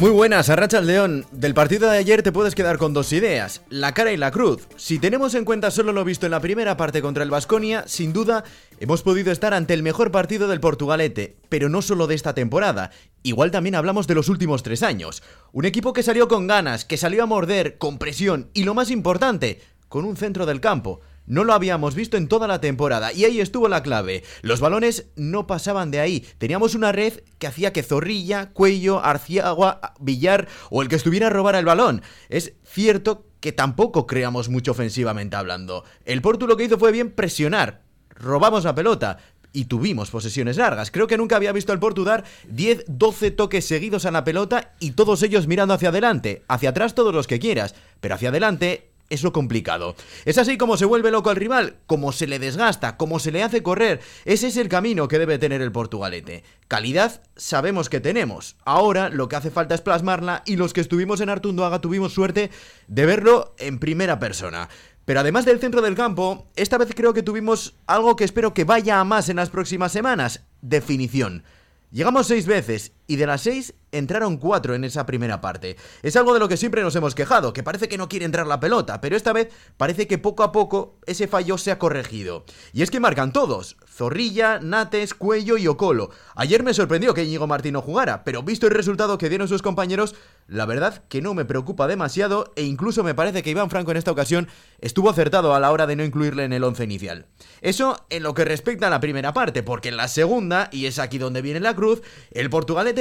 Muy buenas, Arracha León. Del partido de ayer te puedes quedar con dos ideas, la cara y la cruz. Si tenemos en cuenta solo lo visto en la primera parte contra el Vasconia, sin duda hemos podido estar ante el mejor partido del Portugalete, pero no solo de esta temporada. Igual también hablamos de los últimos tres años. Un equipo que salió con ganas, que salió a morder, con presión y lo más importante, con un centro del campo. No lo habíamos visto en toda la temporada y ahí estuvo la clave. Los balones no pasaban de ahí. Teníamos una red que hacía que Zorrilla, Cuello, Arciagua, Villar o el que estuviera a robar el balón. Es cierto que tampoco creamos mucho ofensivamente hablando. El Porto lo que hizo fue bien presionar. Robamos la pelota, y tuvimos posesiones largas. Creo que nunca había visto al Porto dar 10, 12 toques seguidos a la pelota y todos ellos mirando hacia adelante. Hacia atrás todos los que quieras, pero hacia adelante es lo complicado. Es así como se vuelve loco al rival, como se le desgasta, como se le hace correr. Ese es el camino que debe tener el Portugalete. Calidad sabemos que tenemos. Ahora lo que hace falta es plasmarla y los que estuvimos en Artunduaga tuvimos suerte de verlo en primera persona. Pero además del centro del campo, esta vez creo que tuvimos algo que espero que vaya a más en las próximas semanas. Definición. Llegamos seis veces y de las seis entraron cuatro en esa primera parte. Es algo de lo que siempre nos hemos quejado, que parece que no quiere entrar la pelota, pero esta vez parece que poco a poco ese fallo se ha corregido. Y es que marcan todos, Zorrilla, Nates, Cuello y Ocolo. Ayer me sorprendió que Íñigo Martín no jugara, pero visto el resultado que dieron sus compañeros, la verdad que no me preocupa demasiado e incluso me parece que Iván Franco en esta ocasión estuvo acertado a la hora de no incluirle en el once inicial. Eso en lo que respecta a la primera parte, porque en la segunda, y es aquí donde viene la cruz, el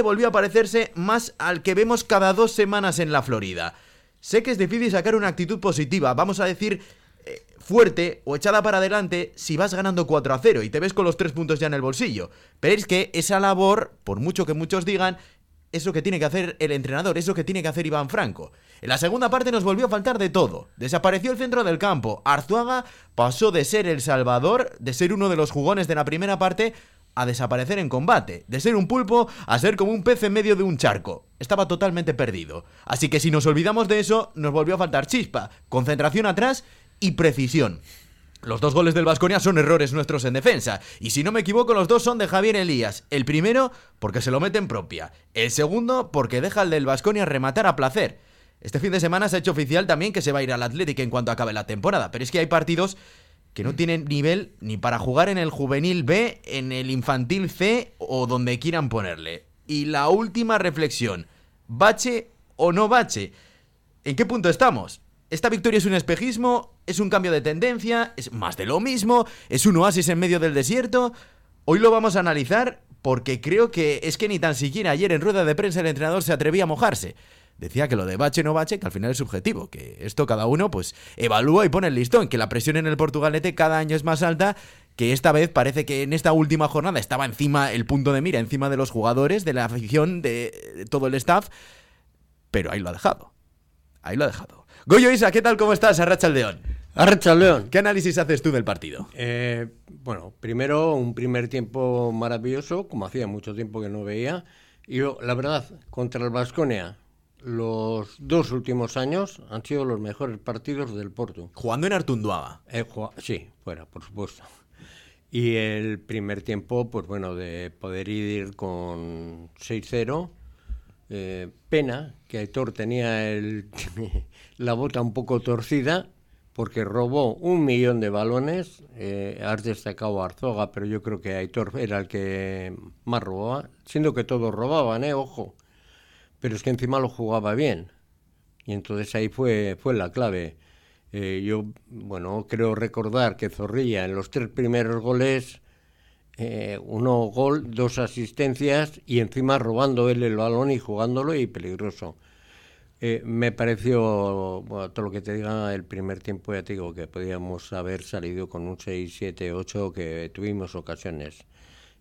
volvió a parecerse más al que vemos cada dos semanas en la Florida. Sé que es difícil sacar una actitud positiva, vamos a decir eh, fuerte o echada para adelante si vas ganando 4 a 0 y te ves con los 3 puntos ya en el bolsillo. Pero es que esa labor, por mucho que muchos digan, es lo que tiene que hacer el entrenador, es lo que tiene que hacer Iván Franco. En la segunda parte nos volvió a faltar de todo. Desapareció el centro del campo. Arzuaga pasó de ser el salvador, de ser uno de los jugones de la primera parte, a desaparecer en combate, de ser un pulpo a ser como un pez en medio de un charco. Estaba totalmente perdido. Así que si nos olvidamos de eso, nos volvió a faltar chispa, concentración atrás y precisión. Los dos goles del Vasconia son errores nuestros en defensa, y si no me equivoco, los dos son de Javier Elías. El primero porque se lo mete en propia, el segundo porque deja al del Vasconia rematar a placer. Este fin de semana se ha hecho oficial también que se va a ir al Atlético en cuanto acabe la temporada, pero es que hay partidos que no tienen nivel ni para jugar en el juvenil B, en el infantil C o donde quieran ponerle. Y la última reflexión, ¿bache o no bache? ¿En qué punto estamos? ¿Esta victoria es un espejismo? ¿Es un cambio de tendencia? ¿Es más de lo mismo? ¿Es un oasis en medio del desierto? Hoy lo vamos a analizar porque creo que es que ni tan siquiera ayer en rueda de prensa el entrenador se atrevía a mojarse decía que lo de bache no bache, que al final es subjetivo, que esto cada uno pues evalúa y pone el listón, que la presión en el Portugalete cada año es más alta, que esta vez parece que en esta última jornada estaba encima el punto de mira, encima de los jugadores, de la afición, de, todo el staff, pero ahí lo ha dejado. Ahí lo ha dejado. Goyo Isa, ¿qué tal? ¿Cómo estás? Arracha el León. Arracha el León. ¿Qué análisis haces tú del partido? Eh, bueno, primero un primer tiempo maravilloso, como hacía mucho tiempo que no veía. Y yo, la verdad, contra el Vasconia, los dos últimos años han sido los mejores partidos del Porto. Jugando en Artunduaga. Eh, sí, fuera, por supuesto. Y el primer tiempo, pues bueno, de poder ir con 6-0. Eh, pena que Aitor tenía el, la bota un poco torcida porque robó un millón de balones. Eh, has destacado a Arzoga, pero yo creo que Aitor era el que más robaba, siendo que todos robaban, ¿eh? Ojo pero es que encima lo jugaba bien. Y entonces ahí fue, fue la clave. Eh, yo, bueno, creo recordar que Zorrilla en los tres primeros goles, eh, uno gol, dos asistencias y encima robando él el balón y jugándolo y peligroso. Eh, me pareció, bueno, todo lo que te diga el primer tiempo, ya te digo que podíamos haber salido con un 6, 7, 8, que tuvimos ocasiones.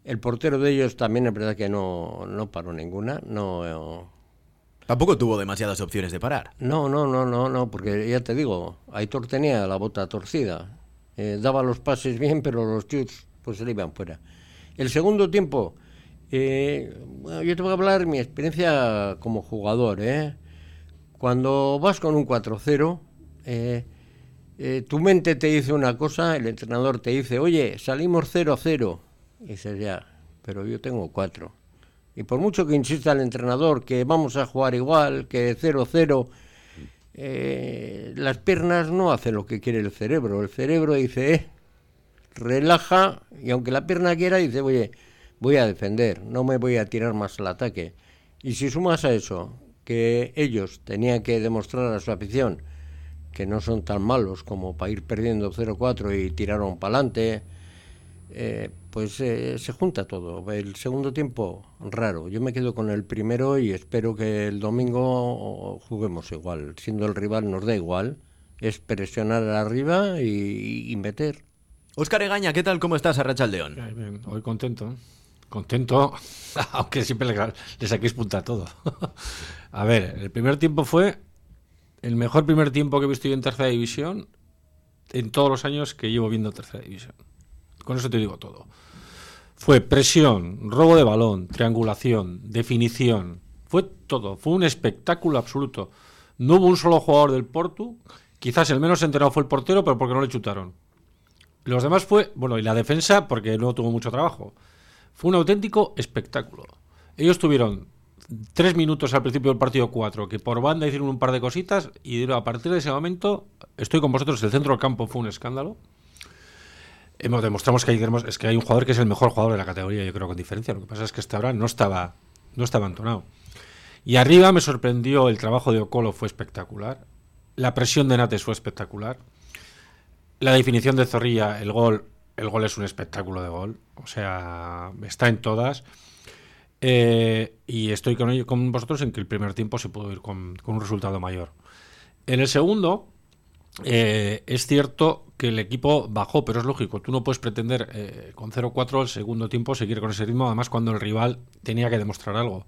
El portero de ellos también es verdad que no, no paró ninguna, no Tampoco tuvo demasiadas opciones de parar. No, no, no, no, no, porque ya te digo, Aitor tenía la bota torcida. Eh, daba los pases bien, pero los chutes pues se le iban fuera. El segundo tiempo, eh, yo te voy a hablar mi experiencia como jugador. ¿eh? Cuando vas con un 4-0, eh, tu mente te dice una cosa, el entrenador te dice, oye, salimos 0-0. Y dices, ya, pero yo tengo 4 Y por mucho que insista el entrenador que vamos a jugar igual, que 0-0, eh, las piernas no hacen lo que quiere el cerebro. El cerebro dice, eh, relaja, y aunque la pierna quiera, dice, oye, voy a defender, no me voy a tirar más al ataque. Y si sumas a eso que ellos tenían que demostrar a su afición que no son tan malos como para ir perdiendo 0-4 y tiraron para adelante, eh, pues eh, se junta todo. El segundo tiempo, raro. Yo me quedo con el primero y espero que el domingo juguemos igual. Siendo el rival nos da igual. Es presionar arriba y, meter. Óscar Egaña, ¿qué tal? ¿Cómo estás, Arrachaldeón? Bien, hoy contento. Contento, aunque siempre le, saquéis punta a todo. a ver, el primer tiempo fue el mejor primer tiempo que he visto yo en tercera división en todos los años que llevo viendo tercera división. Con eso te digo todo. Fue presión, robo de balón, triangulación, definición. Fue todo. Fue un espectáculo absoluto. No hubo un solo jugador del Porto. Quizás el menos enterado fue el portero, pero porque no le chutaron. Los demás fue, bueno, y la defensa porque no tuvo mucho trabajo. Fue un auténtico espectáculo. Ellos tuvieron tres minutos al principio del partido cuatro, que por banda hicieron un par de cositas y a partir de ese momento estoy con vosotros. El centro del campo fue un escándalo hemos demostramos que hay, es que hay un jugador que es el mejor jugador de la categoría, yo creo con diferencia. Lo que pasa es que este ahora no estaba, no estaba entonado. Y arriba me sorprendió el trabajo de Ocolo fue espectacular. La presión de Nates fue espectacular. La definición de Zorrilla, el gol, el gol es un espectáculo de gol. O sea, está en todas. Eh, y estoy con, con vosotros en que el primer tiempo se pudo ir con, con un resultado mayor. En el segundo, eh, es cierto que el equipo bajó, pero es lógico. Tú no puedes pretender eh, con 0-4 el segundo tiempo seguir con ese ritmo, además cuando el rival tenía que demostrar algo.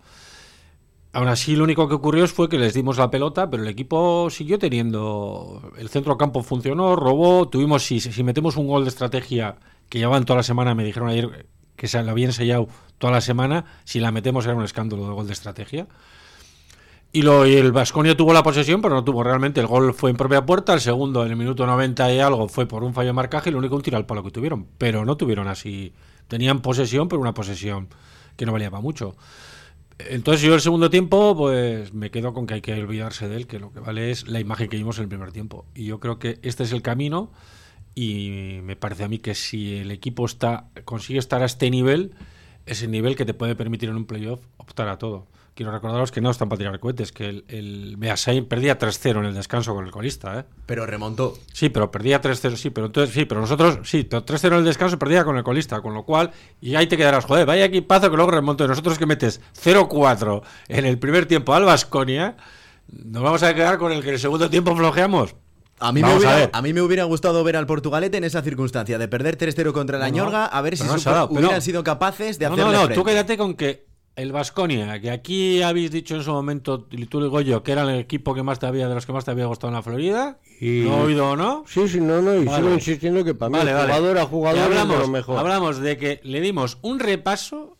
Aún así, lo único que ocurrió fue que les dimos la pelota, pero el equipo siguió teniendo. El centro campo funcionó, robó. Tuvimos, si, si metemos un gol de estrategia que llevaban toda la semana, me dijeron ayer que se lo habían sellado toda la semana, si la metemos era un escándalo de gol de estrategia. Y, lo, el Vasconia tuvo la posesión, pero no tuvo realmente. El gol fue en propia puerta, el segundo en el minuto 90 y algo fue por un fallo de marcaje y lo único un tiro al palo que tuvieron. Pero no tuvieron así. Tenían posesión, pero una posesión que no valía para mucho. Entonces yo el segundo tiempo, pues me quedo con que hay que olvidarse de él, que lo que vale es la imagen que vimos en el primer tiempo. Y yo creo que este es el camino y me parece a mí que si el equipo está consigue estar a este nivel, es el nivel que te puede permitir en un playoff optar a todo quiero recordaros que no están para tirar cohetes, que el, el Beasain perdía 3-0 en el descanso con el colista, ¿eh? Pero remontó. Sí, pero perdía 3-0, sí, pero entonces sí, pero nosotros sí, 3-0 en el descanso perdía con el colista, con lo cual, y ahí te quedarás, joder, vaya equipazo que luego remonto. Y nosotros que metes 0-4 en el primer tiempo al Vasconia, nos vamos a quedar con el que en el segundo tiempo flojeamos. A mí, me hubiera, a, mí me hubiera gustado ver al Portugalete en esa circunstancia de perder 3-0 contra la Ñorga, a ver si hubieran sido capaces de hacerle No, no, no, tú quédate con que el Vasconia, que aquí habéis dicho en su momento, y tú digo yo, que era el equipo que más te había, de los que más te había gustado en la Florida. Y... ¿No oído o no? Sí, sí, no, no, y sigo insistiendo que para mí jugador a jugador hablamos, lo mejor. Hablamos de que le dimos un repaso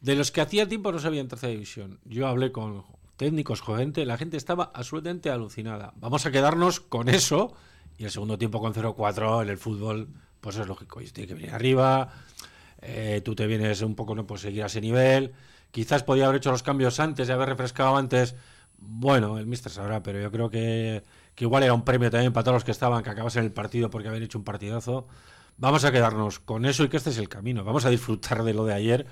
de los que hacía tiempo no sabían tercera división. Yo hablé con técnicos, con gente, la gente estaba absolutamente alucinada. Vamos a quedarnos con eso y el segundo tiempo con 0-4 en el fútbol, pues es lógico, y tiene que venir arriba, eh, tú te vienes un poco, no puedes seguir a ese nivel. Quizás podía haber hecho los cambios antes y haber refrescado antes. Bueno, el Mister sabrá, pero yo creo que, igual era un premio también para todos los que estaban, que acabasen el partido porque habían hecho un partidazo. Vamos a quedarnos con eso y que este es el camino. Vamos a disfrutar de lo de ayer,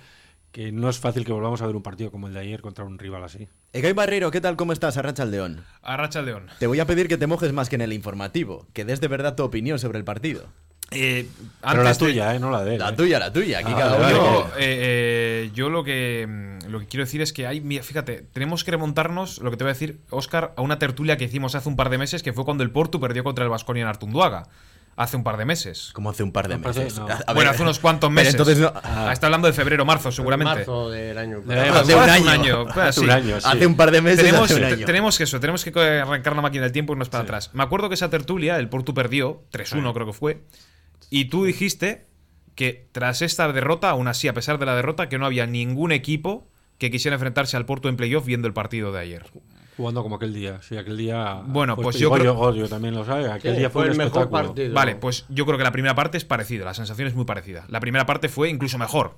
que no es fácil que volvamos a ver un partido como el de ayer contra un rival así. Egay Barrero, ¿qué tal? ¿Cómo estás? Arracha León. Arracha León. Te voy a pedir que te mojes más que en el informativo, que des de verdad tu opinión sobre el partido. Eh, Pero la tuya, ¿eh? no la de él. La ¿eh? tuya, la tuya. Aquí ah, cada uno. Eh, yo lo que, mm, lo que quiero decir es que hay. Fíjate, tenemos que remontarnos, lo que te voy a decir, Oscar, a una tertulia que hicimos hace un par de meses, que fue cuando el Porto perdió contra el Vasconia en Artunduaga. Hace un par de meses. ¿Cómo hace un par de meses? bueno, hace unos cuantos meses. Entonces ah, está hablando de febrero, marzo, seguramente. Marzo del año. hace, un año. Hace un año. Hace un par de meses. Tenemos, hace un año. tenemos que eso, tenemos que arrancar la máquina del tiempo y irnos para atrás. Me acuerdo que esa tertulia, el Porto perdió, 3-1 creo que fue. Y tú dijiste que tras esta derrota, aún así, a pesar de la derrota, que no había ningún equipo que quisiera enfrentarse al Porto en playoff viendo el partido de ayer. Jugando como aquel día, sí, aquel día. Bueno, pues, yo creo. Yo, también lo sabe, aquel día fue, el mejor partido. Vale, pues yo creo que la primera parte es parecida, la sensación es muy parecida. La primera parte fue incluso mejor.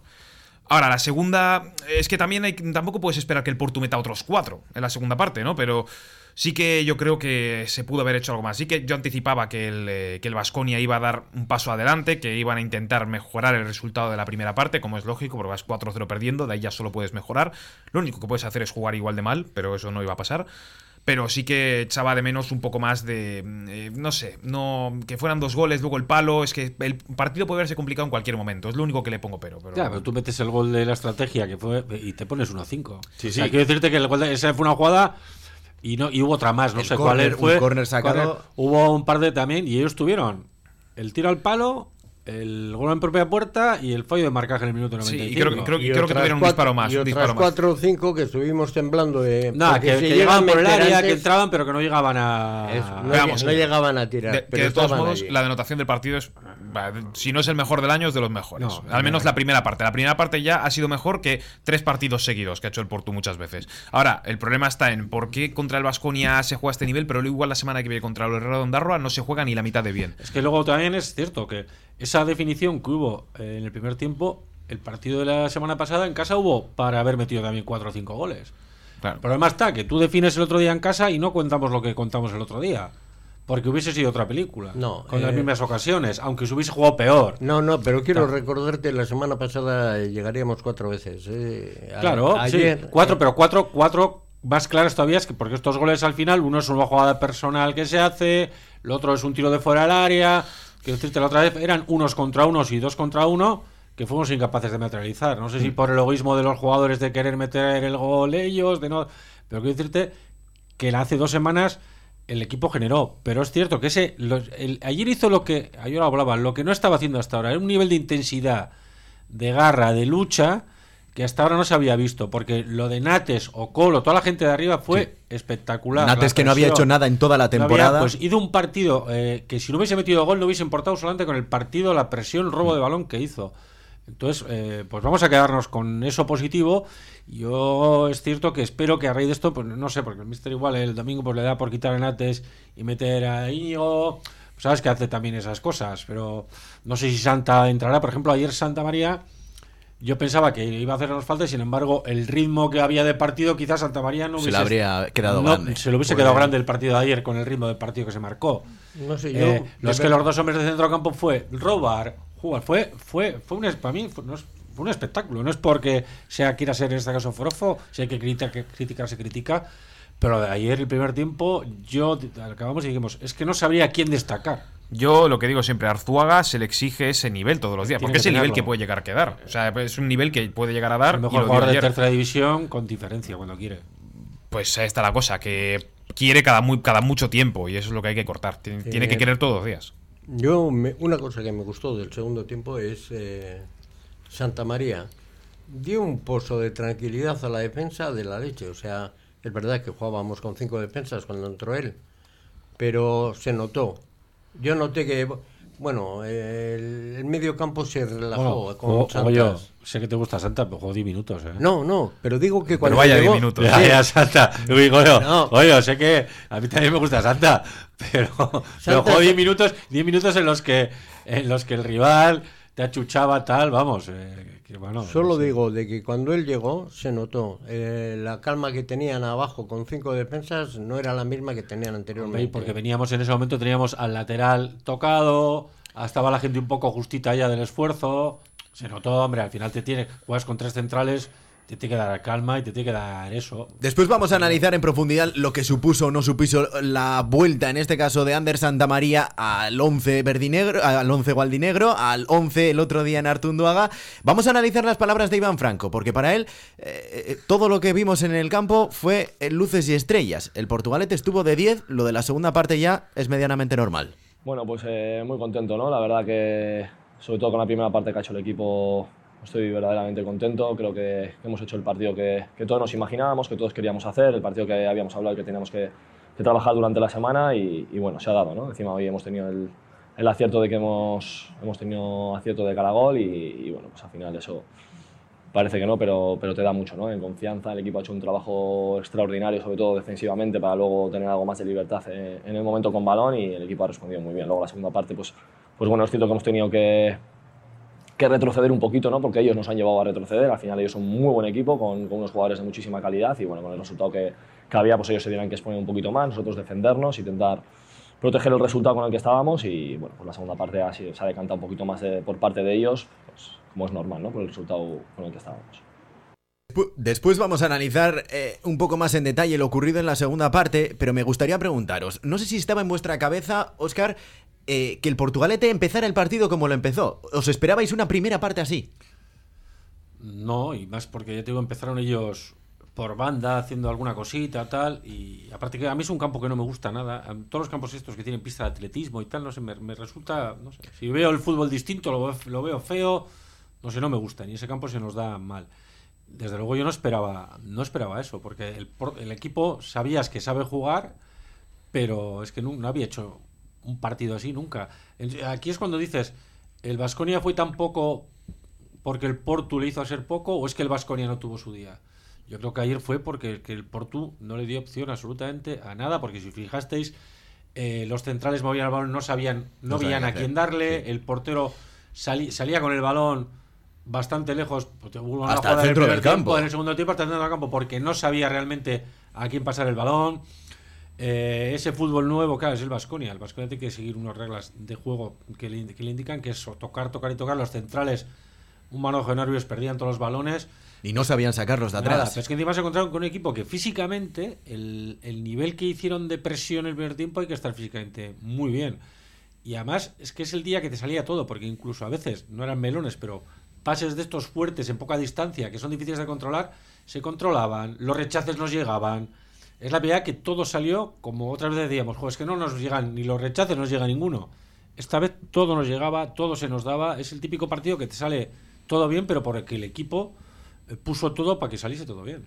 Ahora, la segunda. Es que también hay, tampoco puedes esperar que el Porto meta otros cuatro en la segunda parte, ¿no? Pero sí que yo creo que se pudo haber hecho algo más. Sí que yo anticipaba que el, eh, que el Vasconia iba a dar un paso adelante, que iban a intentar mejorar el resultado de la primera parte, como es lógico, porque vas 4-0 perdiendo, de ahí ya solo puedes mejorar. Lo único que puedes hacer es jugar igual de mal, pero eso no iba a pasar pero sí que echaba de menos un poco más de, mm, eh, no sé, no que fueran dos goles, luego el palo, es que el partido puede haberse complicado en cualquier momento, es lo único que le pongo pero. pero Ya, pero tú metes el gol de la estrategia que fue y te pones 1-5. Sí, O sea, sí. quiero decirte que el gol de- esa fue una jugada y no y hubo otra más, no El sé cuál fue. un córner sacado. Hubo un par de también y ellos tuvieron el tiro al palo, el gol en propia puerta y el fallo de marcaje en el minuto Sí, 95. y creo, que- creo, Y creo que tuvieron un disparo más. Y un otras disparo más. cuatro o cinco que estuvimos temblando de. Nada, que, que llegaban por el área, antes, que entraban, pero que no llegaban a. eso, no, Pero vamos, no llegaban a tirar. De- pero que de todos modos, allí. la denotación del partido es. Si no es el mejor del año, es de los mejores. No, Al menos no. la primera parte. La primera parte ya ha sido mejor que tres partidos seguidos que ha hecho el Porto muchas veces. Ahora, el problema está en por qué contra el Vasconia se juega a este nivel, pero luego igual la semana que viene contra el Herrera de Ondarroa no se juega ni la mitad de bien. Es que luego también es cierto que esa definición que hubo eh, en el primer tiempo, el partido de la semana pasada en casa hubo para haber metido también 4 o 5 goles. Claro. El problema está que tú defines el otro día en casa y no contamos lo que contamos el otro día. Porque hubiese sido otra película. No, Con las eh, mismas ocasiones, aunque se hubiese jugado peor. No, no, pero quiero recordarte, la semana pasada llegaríamos cuatro veces. eh. A- Claro, ayer, sí. Cuatro, eh, pero cuatro, cuatro más claras todavía es que porque estos goles al final, uno es una jugada personal que se hace, el otro es un tiro de fuera del área. Quiero decirte, la otra vez eran unos contra unos y dos contra uno que fuimos incapaces de materializar. No sé Mm. si por el egoísmo de los jugadores de querer meter el gol ellos, de no. Pero quiero decirte que hace dos semanas el equipo generó. Pero es cierto que ese. los- el- ayer hizo lo que. Ayer hablaba, lo que no estaba haciendo hasta ahora. Era un nivel de intensidad, de garra, de lucha, que hasta ahora no se había visto. Porque lo de Nates o Colo, toda la gente de arriba fue espectacular. Nates que no había hecho nada en toda la No había, temporada. pues hizo un partido eh, que si no hubiese metido gol no hubiese importado solamente con el partido, la presión, el robo de balón que hizo. Entonces, eh, pues vamos a quedarnos con eso positivo. Yo es cierto que espero que a raíz de esto, pues no sé, porque el Mister igual el domingo pues le da por quitar a Nates y meter a Íñigo. Pues sabes que hace también esas cosas, pero no sé si Santa entrará. Por ejemplo, ayer Santa María, yo pensaba que iba a hacernos falta y sin embargo el ritmo que había de partido, quizás Santa María no se hubiese le habría quedado no, grande. Se le hubiese Pues- quedado grande el partido de ayer con el ritmo del partido que se marcó. No sé, yo. Eh, de los que los dos hombres de centro campo fue robar, jugar. Fue, fue, fue un, para mí fue, no es- fue un espectáculo. No es porque sea quiera ser en este caso forofo, si hay que criticar, que criticar se critica. Pero de ayer, el primer tiempo, yo acabamos y dijimos, es que no sabría quién destacar. Yo lo que digo siempre, a Arzuaga se le exige ese nivel todos los días, Tiene porque que es el nivel que puede llegar a quedar. O sea, es un nivel que puede llegar a dar. El y mejor lo jugador de ayer. tercera división con diferencia cuando quiere. Pues ahí está la cosa, que quiere cada, muy, cada mucho tiempo y eso es lo que hay que cortar. Tiene, tiene que Eh, querer todos los días. Yo, me- una cosa que me gustó del segundo tiempo es eh, Santa María. Dio un pozo de tranquilidad a la defensa de la leche. O sea, es verdad que jugábamos con cinco defensas cuando entró él, pero se notó. Yo noté que, bueno, el, el medio campo se relajó Bueno, con yo, Santas. sé que te gusta Santa, pero juego 10 minutos. ¿eh? No, no, pero digo que cuando vaya llegó- 10 minutos. Ya, ya, Santa. Uy, coño, No. coño, sé que a mí también me gusta Santa, pero, pero Santa- juego 10 minutos, 10 minutos en los que en los que el rival te achuchaba tal, vamos, eh, que bueno, Solo no sé. digo de que cuando él llegó se notó eh, la calma que tenían abajo con cinco defensas no era la misma que tenían anteriormente. porque veníamos en ese momento teníamos al lateral tocado, estaba la gente un poco justita ya del esfuerzo, se notó, hombre, al final te tiene juegas con tres centrales, te tiene que dar calma y te tiene que dar eso. Después vamos a analizar en profundidad lo que supuso o no supuso la vuelta, en este caso de Ander Santa María al 11 verdinegro, al 11 gualdinegro, al 11 el otro día en Artunduaga. Vamos a analizar las palabras de Iván Franco, porque para él eh, eh, todo lo que vimos en el campo fue luces y estrellas. El Portugalete estuvo de 10, lo de la segunda parte ya es medianamente normal. Bueno, pues eh, muy contento, ¿no? La verdad que, sobre todo con la primera parte que ha hecho el equipo, estoy verdaderamente contento. Creo que hemos hecho el partido que, que todos nos imaginábamos, que todos queríamos hacer, el partido que habíamos hablado y que teníamos que, que trabajar durante la semana y, y bueno, se ha dado, ¿no? Encima hoy hemos tenido el, el acierto de que hemos, hemos tenido acierto de cara a gol y, y bueno, pues al final eso parece que no, pero, pero te da mucho, ¿no? En confianza, el equipo ha hecho un trabajo extraordinario, sobre todo defensivamente, para luego tener algo más de libertad eh, en el momento con balón y el equipo ha respondido muy bien. Luego la segunda parte, pues, pues bueno, es cierto que hemos tenido que, que retroceder un poquito, ¿no? Porque ellos nos han llevado a retroceder. Al final ellos son un muy buen equipo con, unos jugadores de muchísima calidad y bueno, con el resultado que, había, pues ellos se tendrán que exponer un poquito más, nosotros defendernos, intentar proteger el resultado con el que estábamos y bueno, pues la segunda parte ha se ha decantado un poquito más por parte de ellos, pues, como es normal, ¿no? Por el resultado con el que estábamos. Pu- Después vamos a analizar eh, un poco más en detalle lo ocurrido en la segunda parte, pero me gustaría preguntaros, no sé si estaba en vuestra cabeza, Oscar, eh, que el Portugalete empezara el partido como lo empezó. ¿Os esperabais una primera parte así? No, y más porque ya te digo, empezaron ellos por banda haciendo alguna cosita, tal, y aparte que a mí es un campo que no me gusta nada. Todos los campos estos que tienen pista de atletismo y tal, no sé, me, resulta, no sé, si veo el fútbol distinto, lo, veo- feo, no sé, no me gusta, y ese campo se nos da mal. Desde luego yo no esperaba, no esperaba eso, porque el, equipo sabías que sabe jugar, pero es que no había hecho un partido así nunca. Aquí es cuando dices, el Vasconia fue tan poco porque el Portu le hizo hacer poco o es que el Vasconia no tuvo su día. Yo creo que ayer fue porque que el Portu no le dio opción absolutamente a nada, porque si fijasteis, eh, los centrales movían el balón, no sabían, no, No sabían a hacer, quién darle, el portero sali- salía con el balón bastante lejos, Hasta el centro del campo. tiempo, en el segundo tiempo hasta el centro del campo, porque no sabía realmente a quién pasar el balón. Eh, ese fútbol nuevo, claro, es el Vasconia. El Vasconia tiene que seguir unas reglas de juego que le, que le indican que es tocar, tocar y tocar. Los centrales, un manojo de nervios, perdían todos los balones. Y no sabían sacarlos de Nada, atrás. pero es que encima se encontraron con un equipo que físicamente, el, el nivel que hicieron de presión el primer tiempo, hay que estar físicamente muy bien. Y además es que es el día que te salía todo, porque incluso a veces no eran melones, pero pases de estos fuertes en poca distancia, que son difíciles de controlar, se controlaban, los rechaces nos llegaban. Es la verdad que todo salió, como otras veces decíamos, "Jo, que no nos llegan ni los rechaces, no nos llega ninguno. Esta vez todo nos llegaba, todo se nos daba. Es el típico partido que te sale todo bien, pero porque el equipo eh, puso todo para que saliese todo bien.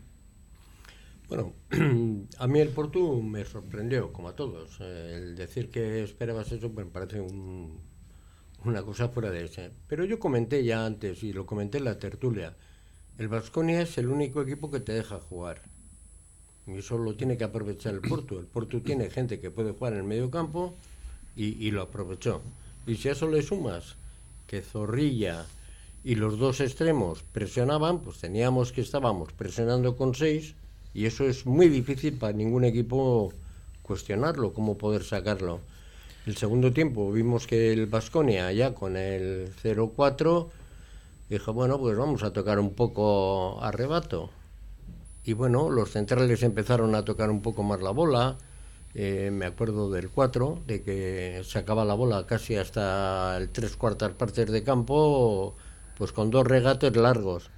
Bueno, a mí el Portu me sorprendió, como a todos. Eh, El decir que esperabas eso me parece un- una cosa fuera de ese. Pero yo comenté ya antes, y lo comenté en la tertulia, el Vasconia es el único equipo que te deja jugar. Y eso lo tiene que aprovechar el Portu. El Portu tiene gente que puede jugar en el medio campo y, y lo aprovechó. Y si a eso le sumas que Zorrilla y los dos extremos presionaban, pues teníamos que estábamos presionando con seis y eso es muy difícil para ningún equipo cuestionarlo, cómo poder sacarlo. El segundo tiempo vimos que el Vasconia ya con el 0-4 dijo, bueno, pues vamos a tocar un poco a rebato. Y bueno, los centrales empezaron a tocar un poco más la bola. Eh, me acuerdo del 4, de que sacaba la bola casi hasta el tres cuartas partes de campo, pues con dos regates largos.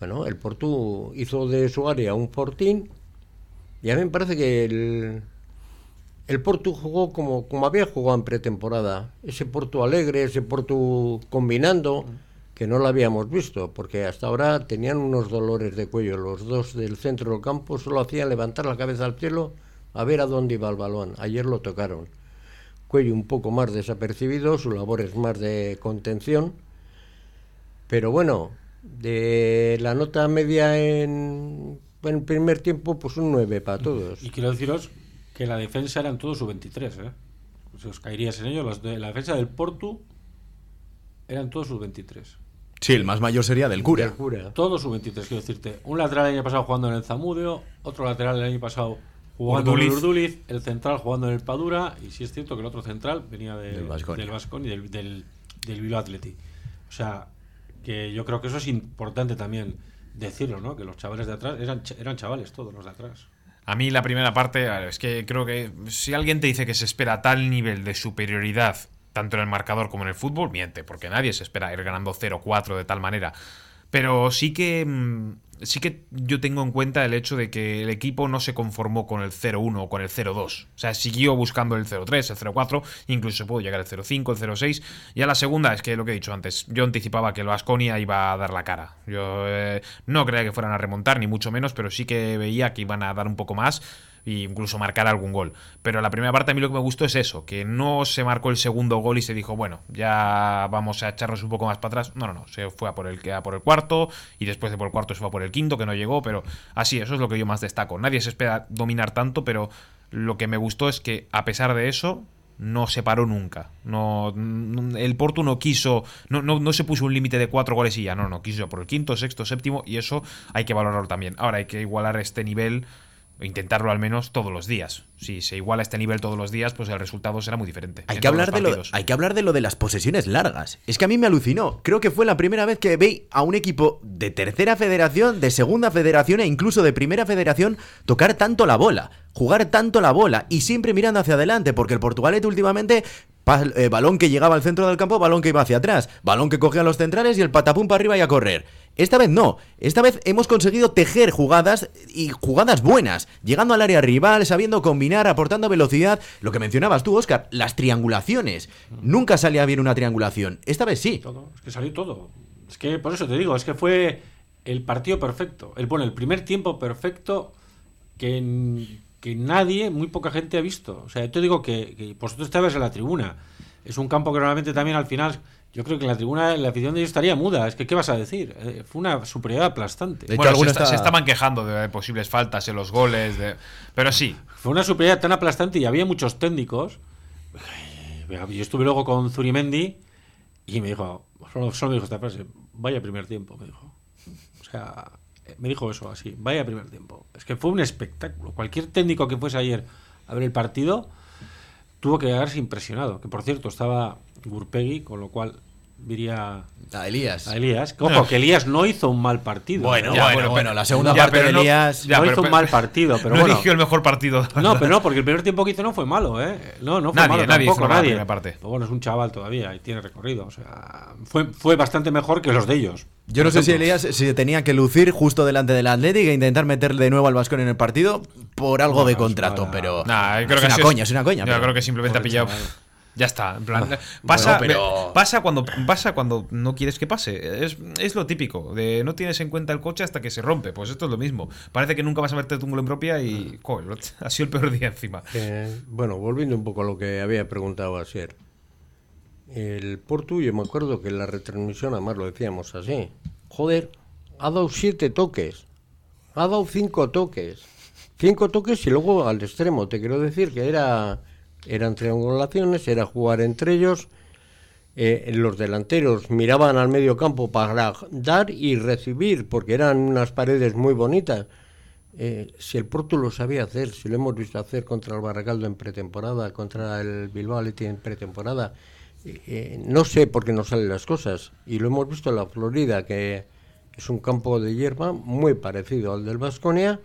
Bueno, el Portu hizo de su área un fortín y a mí me parece que el, el Portu jugó como, como había jugado en pretemporada. Ese Portu alegre, ese Portu combinando, que no lo habíamos visto, porque hasta ahora tenían unos dolores de cuello. Los dos del centro del campo solo hacían levantar la cabeza al cielo a ver a dónde iba el balón. Ayer lo tocaron. Cuello un poco más desapercibido, su labor es más de contención. Pero bueno, de la nota media en, en primer tiempo, pues un 9 para todos. Y quiero deciros que la defensa eran todos sub-23, ¿eh? Si os caerías en ello, los de la defensa del Portu eran todos sub-23. Sí, el más mayor sería del cura. Del cura. Todos sub-23, quiero decirte. Un lateral el año pasado jugando en el Zamudio, otro lateral el año pasado jugando en el Urduliz. El central jugando en el Padura, y sí es cierto que el otro central venía de- Del Vasconi y del, del, del Bilbao Athletic. O sea, que yo creo que eso es importante también decirlo, ¿no? Que los chavales de atrás eran, eran chavales todos los de atrás. A mí la primera parte, a ver, es que creo que si alguien te dice que se espera tal nivel de superioridad, tanto en el marcador como en el fútbol, miente, porque nadie se espera ir ganando 0-4 de tal manera. Pero sí que mm, sí que yo tengo en cuenta el hecho de que el equipo no se conformó con el 0-1 o con el 0-2. O sea, siguió buscando el 0-3, el 0-4, incluso pudo llegar el 0-5, el 0-6. Y a la segunda, es que lo que he dicho antes, yo anticipaba que el Vasconia iba a dar la cara. Yo eh, no creía que fueran a remontar, ni mucho menos, pero sí que veía que iban a dar un poco más e incluso marcar algún gol. Pero la primera parte a mí lo que me gustó es eso, que no se marcó el segundo gol y se dijo, bueno, ya vamos a echarnos un poco más para atrás. No, no, no, se fue a por el, a por el cuarto y después de por el cuarto se fue a por el quinto, que no llegó, pero así, eso es lo que yo más destaco. Nadie se espera dominar tanto, pero lo que me gustó es que a pesar de eso, no se paró nunca. No, mm, el Porto no quiso, no, no, no se puso un límite de cuatro goles y ya, no, no, quiso por el quinto, sexto, séptimo y eso hay que valorarlo también. Ahora hay que igualar este nivel intentarlo al menos todos los días. Si se iguala este nivel todos los días, pues el resultado será muy diferente. Hay que, hablar de lo, hay que hablar de lo de las posesiones largas. Es que a mí me alucinó. Creo que fue la primera vez que veí a un equipo de tercera federación, de segunda federación e incluso de primera federación tocar tanto la bola, jugar tanto la bola y siempre mirando hacia adelante, porque el Portugalete últimamente eh, balón que llegaba al centro del campo, balón que iba hacia atrás, balón que cogían los centrales y el patapum para arriba y a correr. Esta vez no, esta vez hemos conseguido tejer jugadas y jugadas buenas, llegando al área rival, sabiendo combinar, aportando velocidad. Lo que mencionabas tú, Oscar, las triangulaciones. Nunca salía bien una triangulación, esta vez sí. Todo, es que salió todo. Es que por eso te digo, es que fue el partido perfecto. El, bueno, el primer tiempo perfecto que que nadie, muy poca gente ha visto. O sea, yo te digo que, que vosotros estabas en la tribuna. Es un campo que normalmente también al final yo creo que en la tribuna la afición de ellos estaría muda. Es que, ¿qué vas a decir? Eh, fue una superioridad aplastante. bueno, se, estaban quejando de posibles faltas en los goles, de... pero sí. Fue una superioridad tan aplastante y había muchos técnicos. Yo estuve luego con Zurimendi y me dijo, solo, me dijo esta frase, vaya primer tiempo, me dijo. O sea, me dijo eso así, vaya primer tiempo. Es que fue un espectáculo. Cualquier técnico que fuese ayer a ver el partido tuvo que quedarse impresionado. Que por cierto, estaba Gurpegui, con lo cual diría a Elías. A Elías. Ojo, que Elías no hizo un mal partido. Bueno, bueno, bueno, la segunda parte de Elías no, hizo un mal partido, pero no bueno. eligió el mejor partido. No, pero no, porque el primer tiempo que hizo no fue malo, ¿eh? No, no fue malo nadie tampoco, nadie. Parte. Pero bueno, es un chaval todavía y tiene recorrido, o sea, fue, fue bastante mejor que los de ellos. Yo no sé si Elías se tenía que lucir justo delante del Atlético e intentar meter de nuevo al Vascón en el partido por algo de contrato, pero creo es, una coña, es una coña, Yo creo que simplemente ha pillado ya está. En plan, ah, pasa, pasa, cuando, pasa cuando no quieres que pase. Es, lo típico. De no tienes en cuenta el coche hasta que se rompe. Pues esto es lo mismo. Parece que nunca vas a verte tu en propia y ha sido el peor día encima. Eh, bueno, volviendo un poco a lo que había preguntado ayer. El Porto, yo me acuerdo que en la retransmisión, además lo decíamos así. Joder, ha dado siete toques. Ha dado cinco toques. Cinco toques y luego al extremo. Te quiero decir que era eran triangulaciones, era jugar entre ellos. Eh, los delanteros miraban al medio campo para dar y recibir, porque eran unas paredes muy bonitas. Eh, si el Porto lo sabía hacer, si lo hemos visto hacer contra el Barracaldo en pretemporada, contra el Bilbao Athletic en pretemporada, eh, no sé por qué no salen las cosas. Y lo hemos visto en la Florida, que es un campo de hierba muy parecido al del Vasconia,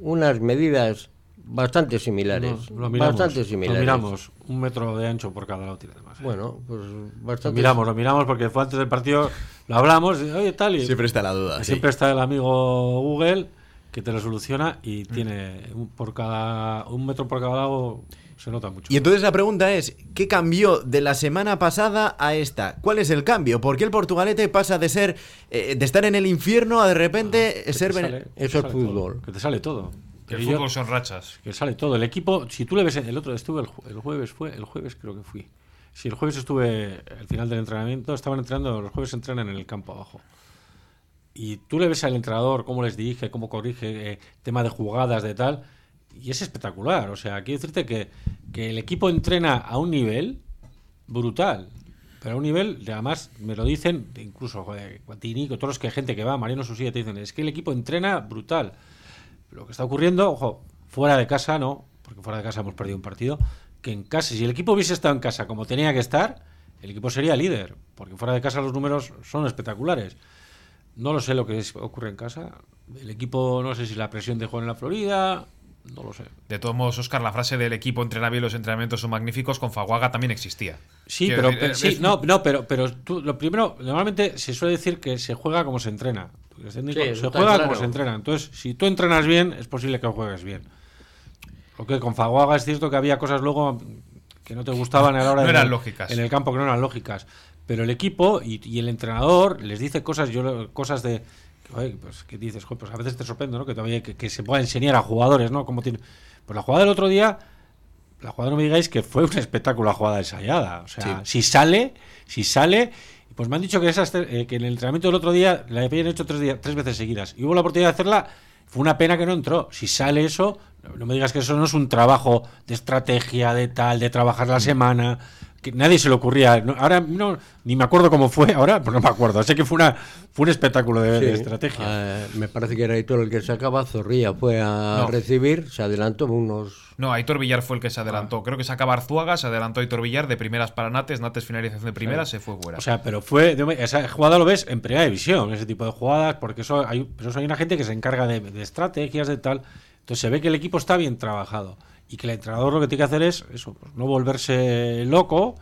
unas medidas bastante similares. lo miramos, bastante similares. Lo miramos, un metro de ancho por cada lado tiene además. Bueno, pues bastante. Lo miramos, lo miramos porque fue antes del partido, lo hablamos, oye, tal. Y siempre está la duda. Siempre está el amigo Google que te lo soluciona y tiene un, por cada un metro por cada lado se nota mucho. Y entonces la pregunta es, ¿qué cambió de la semana pasada a esta? ¿Cuál es el cambio? ¿Por qué el Portugalete pasa de ser eh, de estar en el infierno a de repente ser eso es fútbol, que te sale todo el fútbol son rachas. Que sale todo. El equipo, si tú le ves, el otro estuve el, jueves, fue el jueves creo que fui. Si el jueves estuve al final del entrenamiento, estaban entrenando, los jueves entrenan en el campo abajo. Y tú le ves al entrenador cómo les dirige, cómo corrige, eh, tema de jugadas, de tal, y es espectacular. O sea, quiero decirte que, que el equipo entrena a un nivel brutal. Pero a un nivel, además, me lo dicen, incluso joder, Guatinico, todos los que gente que va, Mariano Susilla, te dicen, es que el equipo entrena brutal lo que está ocurriendo, ojo, fuera de casa no, porque fuera de casa hemos perdido un partido, que en casa, si el equipo hubiese estado en casa como tenía que estar, el equipo sería líder, porque fuera de casa los números son espectaculares. No lo sé lo que ocurre en casa. El equipo, no sé si la presión de jugar en la Florida, no lo sé. De todos modos, Oscar, la frase del equipo entrena bien, los entrenamientos son magníficos, con Faguaga también existía. Sí, pero, sí, no, no, pero, pero tú, lo primero, normalmente se suele decir que se juega como se entrena se juega como se entrena. Entonces, si tú entrenas bien, es posible que juegues bien. que con Faguaga es cierto que había cosas luego que no te gustaban a la hora no de, eran lógicas. en el campo que no eran lógicas. Pero el equipo y, el entrenador les dice cosas, yo cosas de pues que dices, pues a veces te sorprende, ¿no? Que todavía que, se pueda enseñar a jugadores, ¿no? Como tiene, pues la jugada del otro día, la jugada no me digáis que fue un espectáculo la jugada ensayada, o sea, si sale, si sale pues me han dicho que, eh, que en el entrenamiento del otro día la habían hecho tres, días, tres veces seguidas. Y hubo la oportunidad de hacerla fue una pena que no entró. Si sale eso, no- me digas que eso no es un trabajo de estrategia, de tal, de trabajar Mm. la semana. Que nadie se le ocurría. No, ahora no, ni me acuerdo cómo fue ahora, pues no me acuerdo. Sé que fue una fue un espectáculo de, estrategia. Eh, me parece que era Aitor el que sacaba, Zorrilla fue a No. recibir, se adelantó unos... No, Aitor Villar fue el que se adelantó. Creo que sacaba Arzuaga, se adelantó Aitor Villar de primeras para Nates, Nates finalización de primera, se fue fuera. O sea, pero fue. de- esa jugada lo ves en primera división, ese tipo de jugadas, porque eso hay, pero eso hay una gente que se encarga de, de estrategias, de tal. Entonces se ve que el equipo está bien trabajado y que el entrenador lo que tiene que hacer es eso, pues, no volverse loco.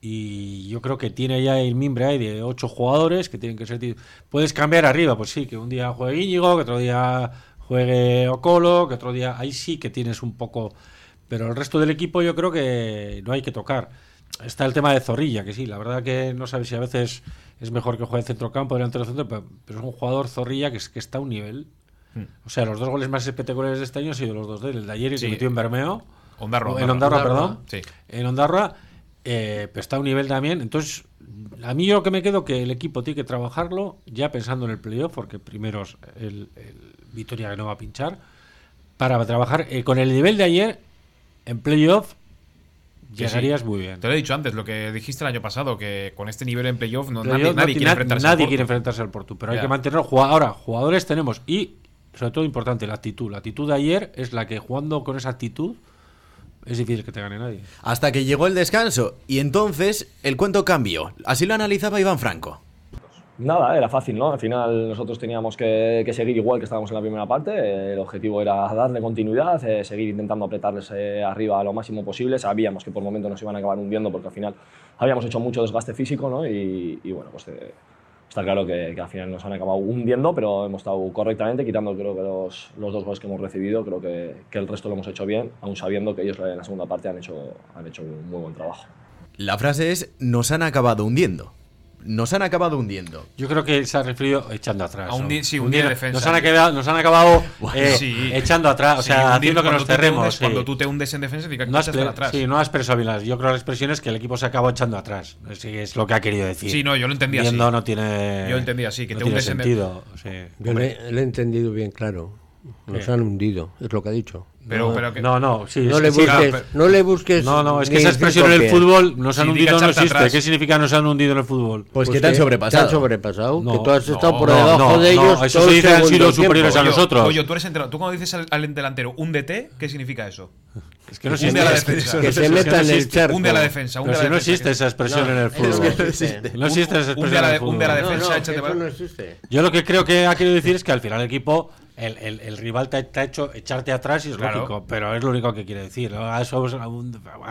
Y yo creo que tiene ya el mimbre de ocho jugadores que tienen que ser. Puedes cambiar arriba, pues sí, que un día juegue Íñigo, que otro día juegue Ocolo, que otro día. Ahí sí que tienes un poco. Pero el resto del equipo yo creo que no hay que tocar. Está el tema de Zorrilla, que sí, la verdad que no sabes si a veces es mejor que juegue centrocampo delante del centro, pero es un jugador Zorrilla que, es, que está a un nivel. O sea, los dos goles más espectaculares de este año han sido los dos de él, el de ayer y Sí. que metió en Bermeo. Ondarroa, En Ondarroa. Perdón. Sí. En Ondarroa, eh, pero está a un nivel también. Entonces, a mí yo lo que me quedo que el equipo tiene que trabajarlo ya pensando en el playoff, porque primero es el, el Vitoria que no va a pinchar, para trabajar eh, con el nivel de ayer en playoff. Sí, Llegarías sí. muy bien. Te lo he dicho antes, lo que dijiste el año pasado, que con este nivel en playoff no, Pero nadie, no nadie ti- quiere na- enfrentarse nadie quiere enfrentarse al Porto, pero hay que mantenerlo. Ahora, jugadores tenemos y, sobre todo importante, la actitud. La actitud de ayer es la que jugando con esa actitud es difícil que te gane nadie. Hasta que llegó el descanso y entonces el cuento cambió. Así lo analizaba Iván Franco. Nada, era fácil, ¿no? Al final nosotros teníamos que, que seguir igual que estábamos en la primera parte. El objetivo era darle continuidad, eh, seguir intentando apretarles eh, arriba lo máximo posible. Sabíamos que por momentos nos iban a acabar hundiendo porque al final habíamos hecho mucho desgaste físico, ¿no? Y, y bueno, pues eh, está claro que, al final nos han acabado hundiendo, pero hemos estado correctamente, quitando creo que los, los dos goles que hemos recibido. Creo que, que el resto lo hemos hecho bien, aún sabiendo que ellos en la segunda parte han hecho, han hecho un muy buen trabajo. La frase es, nos han acabado hundiendo. Nos han acabado hundiendo. Yo creo que se ha referido echando atrás. A un sí, un Hundiendo- día de defensa. Nos han acabado, nos han acabado eh, Sí. echando atrás, o Sí, sea, haciendo que nos cerremos. hundes- sí. Cuando tú te hundes en defensa, significa que No has, atrás. sí, no has expresado bien las- Yo creo que la expresión es que el equipo se acabó echando atrás. Sí, es lo que ha querido decir. Sí, no, yo lo entendí así. No tiene. Yo entendí así, que no te tiene hundes en de- sentido. sí. Yo le, le he entendido bien claro. Nos ¿Qué? han hundido, es lo que ha dicho. Pero, no, pero que, No, no, sí. no es le que sí, busques, claro, no le busques. No, no, es que esa expresión en el fútbol nos han hundido no existe. atrás. ¿Qué significa nos han hundido en el fútbol? Pues, que te han Te sobrepasado. han sobrepasado, No, que tú has no, estado por debajo no, de no, ellos. eso se el dice han sido tiempo. superiores a nosotros. Goyo, tú eres entrenador. Tú cuando dices al, al delantero un DT, ¿qué significa eso? Es que no Hunde existe. a la defensa. Que es se meta en el charco. Hunde a la defensa. hunde Pero si no existe esa expresión en el fútbol. no existe. No existe esa Hunde expresión en el hunde a la fútbol. Defensa, échate. Yo lo que creo que ha querido decir es que al final el equipo, el, el- el rival te, te ha hecho echarte atrás y es Claro. lógico, pero es lo único que quiere decir. Ha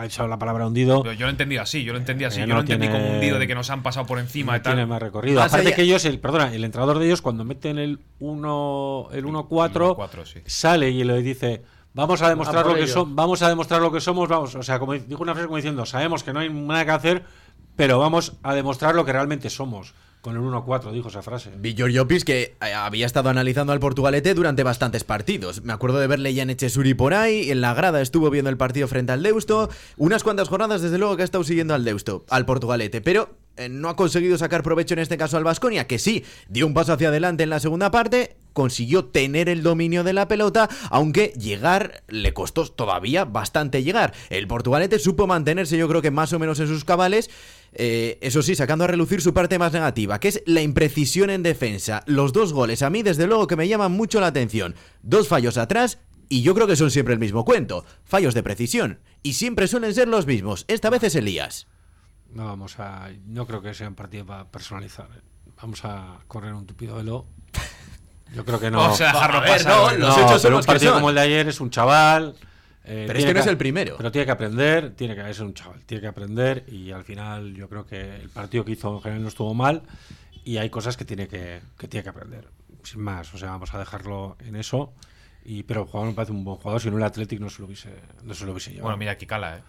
hecho la palabra hundido. Yo, yo lo entendí así, yo lo entendí así. Eh, yo no lo entendí tiene- como hundido de que nos han pasado por encima no y tal. tiene más recorrido. Aparte allá- que ellos, el, perdona, el entrenador de ellos cuando meten el 1 el 1-4 1-4, sí. sale y le dice vamos a demostrar A por lo que somos, vamos a demostrar lo que somos, vamos, o sea, como dijo una frase como diciendo, sabemos que no hay nada que hacer, pero vamos a demostrar lo que realmente somos. Con el 1-4 dijo esa frase. Villor que eh, había estado analizando al Portugalete durante bastantes partidos. Me acuerdo de verle ya en Echesuri por ahí, en la grada estuvo viendo el partido frente al Deusto, unas cuantas jornadas desde luego que ha estado siguiendo al Deusto, al Portugalete, pero eh, no ha conseguido sacar provecho en este caso al Vasconia, que sí, dio un paso hacia adelante en la segunda parte, consiguió tener el dominio de la pelota, aunque llegar le costó todavía bastante llegar. El Portugalete supo mantenerse yo creo que más o menos en sus cabales, eh, eso sí, sacando a relucir su parte más negativa, que es la imprecisión en defensa. Los dos goles a mí desde luego que me llaman mucho la atención. Dos fallos atrás y yo creo que son siempre el mismo cuento. Fallos de precisión. Y siempre suelen ser los mismos. Esta vez es Elías. No vamos a. No creo que sea un partido para personalizar. Vamos a correr un tupido velo. Yo creo que no. Vamos a dejarlo A ver, pasar. no, güey. los No, hechos son pero un que partido son. como el de ayer es un chaval. eh, Pero es tiene que no es el primero. Pero tiene que aprender, tiene que es un chaval, tiene que aprender y al final yo creo que el partido que hizo en general no estuvo mal y hay cosas que tiene que, que tiene que aprender. Sin más, o sea, vamos a dejarlo en eso. Y, pero el jugador me parece un buen jugador, si no el Athletic no se lo hubiese, no se lo hubiese llevado. Bueno, mira, Kikala, ¿eh?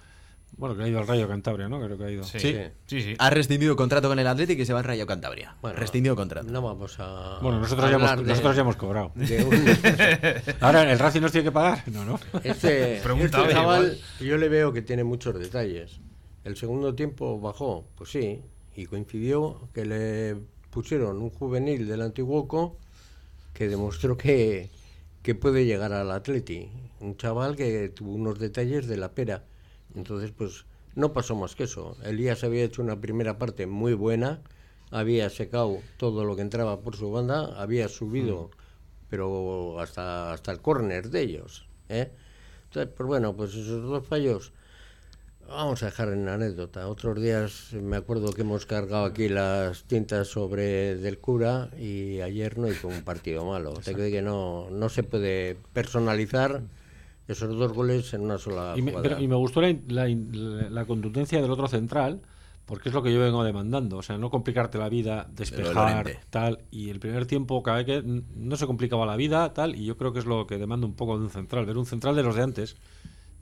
Bueno, que ha ido al Rayo Cantabria, ¿no? Creo que ha ido. Sí, Sí. sí. sí. Ha rescindido contrato con el Athletic y se va al Rayo Cantabria. Bueno, rescindido contrato. No vamos a. Bueno, nosotros ya, hemos, hablar de- nosotros ya hemos cobrado. de un- Ahora, ¿el Racing nos tiene que pagar? No, no. Este, Pregunta, este chaval, yo le veo que tiene muchos detalles. El segundo tiempo bajó, pues sí, y coincidió que le pusieron un juvenil del Antiguoco que demostró que, que puede llegar al Atleti. Un chaval que tuvo unos detalles de la pera. Entonces, pues no pasó más que eso. Elías había hecho una primera parte muy buena, había secado todo lo que entraba por su banda, había subido, pero hasta, hasta el córner de ellos. ¿eh? Entonces, pues bueno, pues esos dos fallos vamos a dejar en anécdota. Otros días me acuerdo que hemos cargado aquí las tintas sobre del cura y ayer no hizo un partido malo. Te creo que no, no se puede personalizar esos dos goles en una sola Y me, jugada. pero- y me gustó la, la- la contundencia del otro central, porque es lo que yo vengo demandando. O sea, no complicarte la vida, despejar, tal. Y el primer tiempo, cada vez que no se complicaba la vida, tal. Y yo creo que es lo que demanda un poco de un central. Ver un central de los de antes.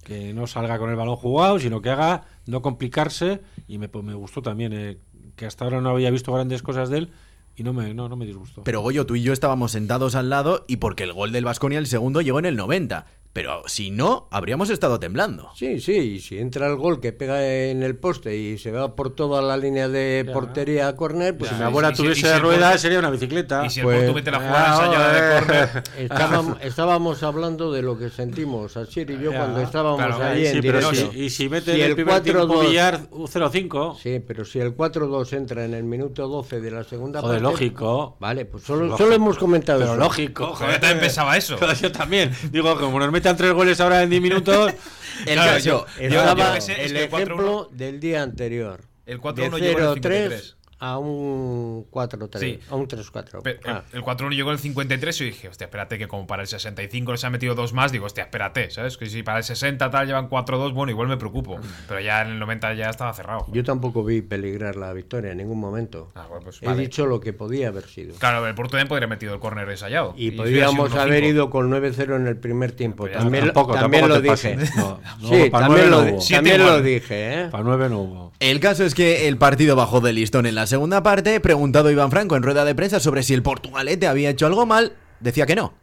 Que no salga con el balón jugado, sino que haga no complicarse. Y me, pues, me gustó también, eh, que hasta ahora no había visto grandes cosas de él. Y no me, no, no me disgustó. Pero Goyo, tú y yo estábamos sentados al lado y porque el gol del Vasconia, el segundo, llegó en el 90. Pero si no, habríamos estado temblando. Sí, sí, y si entra el gol que pega en el poste y se va por toda la línea de Ya. portería a córner, pues si mi Ya, abuela tuviese si ruedas, sería una bicicleta. Y si Pues- el Porto mete la jugada Ah, ensayada de córner. estábamos, estábamos hablando de lo que sentimos, Asier y yo, Ya. cuando estábamos Claro, ahí en Sí, pero directo. si, y si mete Si en el el primer tiempo 4-2 Villar un 0-5, Sí, pero si el 4-2 entra en el minuto 12 de la segunda Joder, parte... lógico. Vale, pues solo, Lógico. solo hemos comentado pero eso. lógico. Joder, yo también pensaba eso. Yo también. Digo, como nos metan tres goles ahora en 10 minutos. El Claro, caso, yo- Estaba yo es el el 4-1 ejemplo del día anterior. El 4-1 de llegó en el 0-3 53. A un 4-3, Sí. a un 3-4. Pe- Ah. El, el 4-1 llegó en el 53 y yo dije, hostia, espérate, que como para el 65 les han metido dos más, digo, hostia, espérate, ¿sabes? Que si para el 60 tal llevan 4-2, bueno, igual me preocupo. Pero ya en el 90 ya estaba cerrado. Yo tampoco vi peligrar la victoria en ningún momento. Ah, bueno, pues He vale. dicho lo que podía haber sido. Claro, el Porto podría haber metido el córner ensayado. Y podíamos 1-5. haber ido con 9-0 en el primer tiempo. Pues también tampoco, también tampoco lo dije. No, no, sí, para también, lo, no también lo dije. ¿eh? Para 9 no hubo. el caso es que el partido bajó de listón en la segunda parte. Preguntado Iván Franco en rueda de prensa sobre si el Portugalete había hecho algo mal, decía que no.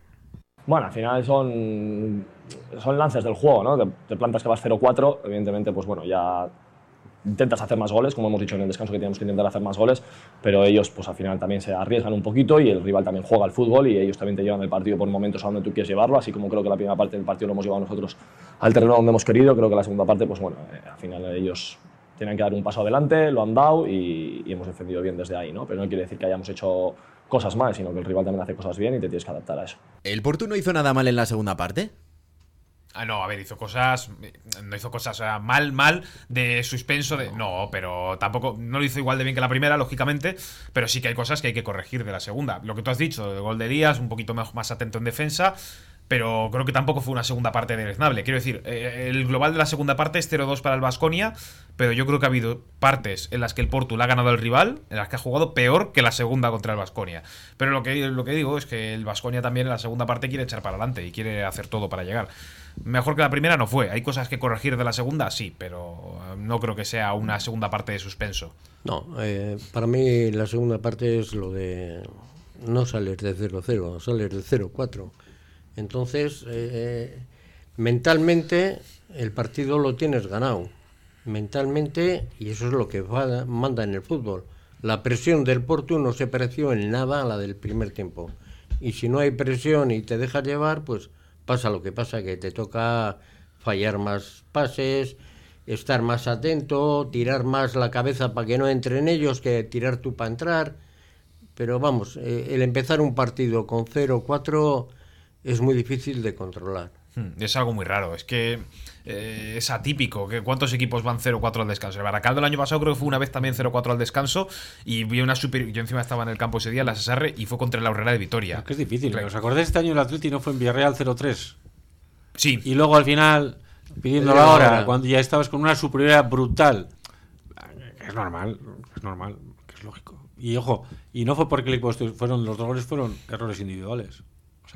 Bueno, al final son, son lances del juego, ¿no? Te, plantas que vas 0-4, evidentemente, pues bueno, ya intentas hacer más goles, como hemos dicho en el descanso que teníamos que intentar hacer más goles, pero ellos pues al final también se arriesgan un poquito y el rival también juega al fútbol y ellos también te llevan el partido por momentos a donde tú quieres llevarlo, así como creo que la primera parte del partido lo hemos llevado nosotros al terreno donde hemos querido, creo que la segunda parte, pues bueno, eh, al final ellos tienen que dar un paso adelante, lo han dado y, y hemos defendido bien desde ahí, ¿no? Pero no quiere decir que hayamos hecho cosas mal, sino que el rival también hace cosas bien y te tienes que adaptar a eso. ¿El Porto no hizo nada mal en la segunda parte? Ah, no, a ver, hizo cosas. No hizo cosas o sea, mal, mal, de suspenso. De, no, pero tampoco. No lo hizo igual de bien que la primera, lógicamente. Pero sí que hay cosas que hay que corregir de la segunda. Lo que tú has dicho, el gol de Díaz, un poquito más, más atento en defensa. Pero creo que tampoco fue una segunda parte deleznable. Quiero decir, eh, el global de la segunda parte es 0-2 para el Vasconia. Pero yo creo que ha habido partes en las que el Porto le ha ganado al rival, en las que ha jugado peor que la segunda contra el Vasconia. Pero lo que, lo que digo es que el Vasconia también en la segunda parte quiere echar para adelante y quiere hacer todo para llegar. Mejor que la primera no fue. Hay cosas que corregir de la segunda, sí, pero eh, no creo que sea una segunda parte de suspenso. No, eh, para mí la segunda parte es lo de no sales de 0-0, sales de 0-4. Entonces, eh, mentalmente el partido lo tienes ganado. Mentalmente, y eso es lo que manda en el fútbol. La presión del Porto no se pareció en nada a la del primer tiempo. Y si no hay presión y te dejas llevar, pues pasa lo que pasa, que te toca fallar más pases, estar más atento, tirar más la cabeza para que no entren ellos, que tirar tú para entrar. Pero vamos, eh, el empezar un partido con 0-4 es muy difícil de controlar. Hmm, Es algo muy raro. Es que eh, es atípico. Que ¿Cuántos equipos van 0-4 al descanso? El Baracaldo el año pasado creo que fue una vez también 0-4 al descanso. Y vi una super. Yo encima estaba en el campo ese día, la SSR, y fue contra la Herrera de Vitoria. Es que es difícil. Claro. ¿Os acordáis este año el Atleti no fue en Villarreal 0-3? Sí, Y luego al final, pidiéndolo Pero ahora, ahora. cuando ya estabas con una superioridad brutal. Es normal, es normal, que es lógico. Y ojo, y no fue porque el equipo fueron los dos goles fueron errores individuales.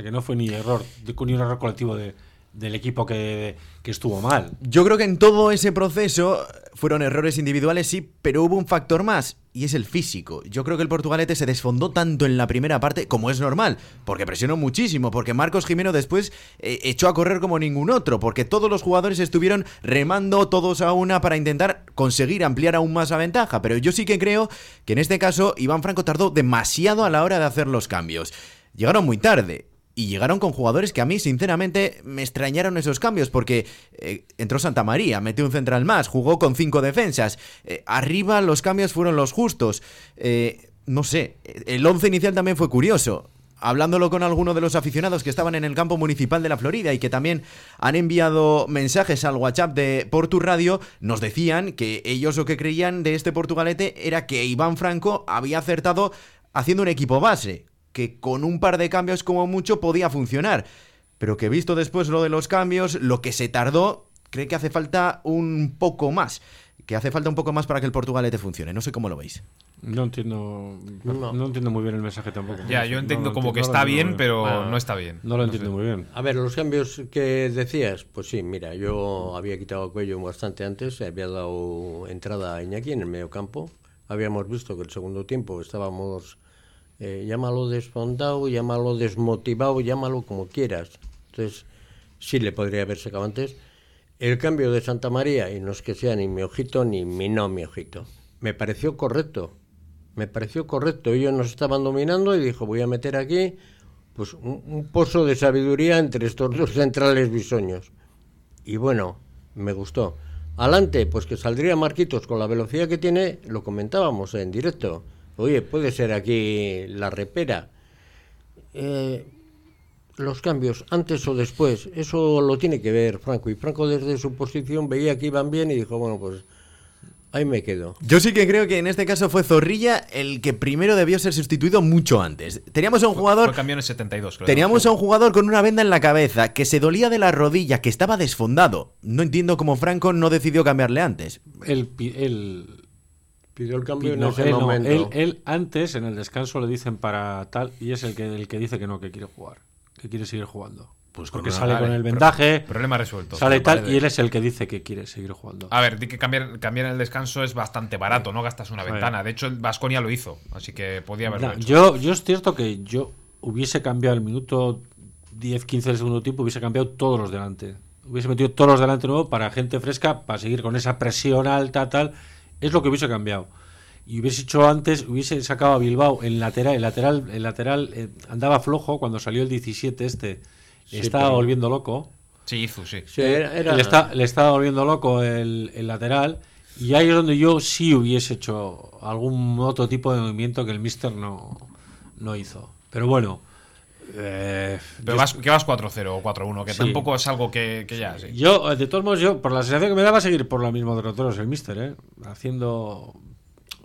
Que no fue ni error, ni un error colectivo de, del equipo que, que estuvo mal. Yo creo que en todo ese proceso fueron errores individuales, sí, pero hubo un factor más, y es el físico. Yo creo que el Portugalete se desfondó tanto en la primera parte, como es normal, porque presionó muchísimo, porque Marcos Jimeno después eh, echó a correr como ningún otro, porque todos los jugadores estuvieron remando todos a una para intentar conseguir ampliar aún más la ventaja. Pero yo sí que creo que en este caso Iván Franco tardó demasiado a la hora de hacer los cambios. Llegaron muy tarde. Y llegaron con jugadores que a mí, sinceramente, me extrañaron esos cambios, porque eh, entró Santa María, metió un central más, jugó con cinco defensas. Eh, arriba los cambios fueron los justos. Eh, no sé, el once inicial también fue curioso. Hablándolo con algunos de los aficionados que estaban en el campo municipal de la Florida y que también han enviado mensajes al WhatsApp de Portu Radio, nos decían que ellos lo que creían de este Portugalete era que Iván Franco había acertado haciendo un equipo base, que con un par de cambios como mucho podía funcionar. Pero que visto después lo de los cambios, lo que se tardó, cree que hace falta un poco más. Que hace falta un poco más para que el Portugalete funcione. No sé cómo lo veis. No entiendo, no, entiendo muy bien el mensaje tampoco. Ya, yo entiendo como que está bien, pero no está bien. No lo entiendo muy bien. A ver, los cambios que decías, pues sí, mira, yo había quitado a Cuello bastante antes, había dado entrada a Iñaki en el medio campo. Habíamos visto que el segundo tiempo estábamos eh, llámalo desfondado, llámalo desmotivado, llámalo como quieras. Entonces, sí le podría haber sacado antes. El cambio de Santa María, y no es que sea ni mi ojito ni mi no mi ojito, me pareció correcto. Me pareció correcto. Ellos nos estaban dominando y dijo, voy a meter aquí pues un, pozo de sabiduría entre estos dos centrales bisoños. Y bueno, me gustó. Adelante, pues que saldría Marquitos con la velocidad que tiene, lo comentábamos en directo Oye, puede ser aquí la repera. Eh, los cambios, antes o después, eso lo tiene que ver Franco. Y Franco desde su posición veía que iban bien y dijo, bueno, pues ahí me quedo. Yo sí que creo que en este caso fue Zorrilla el que primero debió ser sustituido mucho antes. Teníamos a un jugador... Fue, en 72, creo. Teníamos a un jugador con una venda en la cabeza, que se dolía de la rodilla, que estaba desfondado. No entiendo cómo Franco no decidió cambiarle antes. El, el, Pidió el cambio en no, ese él, no, momento. él, él antes, en el descanso, le dicen para tal, y es el que, el que dice que no, que quiere jugar, que quiere seguir jugando. Pues Porque sale con el pro- vendaje, Problema resuelto. sale tal, y él es el que dice que quiere seguir jugando. A ver, di que cambiar, cambiar el descanso es bastante barato, no gastas una Sí. ventana. De hecho, el Vasconia lo hizo, así que podía haberlo Nah, hecho. yo, yo es cierto que yo hubiese cambiado el minuto 10-15 del segundo tiempo, hubiese cambiado todos los delante. Hubiese metido todos los delante nuevo para gente fresca, para seguir con esa presión alta, tal. Es lo que hubiese cambiado. Y hubiese hecho antes, hubiese sacado a Bilbao el lateral, el lateral, el lateral eh, andaba flojo cuando salió el 17 este. estaba pero- volviendo loco. Sí, hizo, sí. Sí, era- era- Le, está- le estaba volviendo loco el, el lateral. Y ahí es donde yo sí hubiese hecho algún otro tipo de movimiento que el Mister no, no hizo. Pero bueno. Eh, Pero vas, que vas 4-0 o 4-1, que Sí. tampoco es algo que, que ya, sí. yo, de todos modos, yo, por la sensación que me daba, seguir por la misma derroteros el Mister, ¿eh? Haciendo.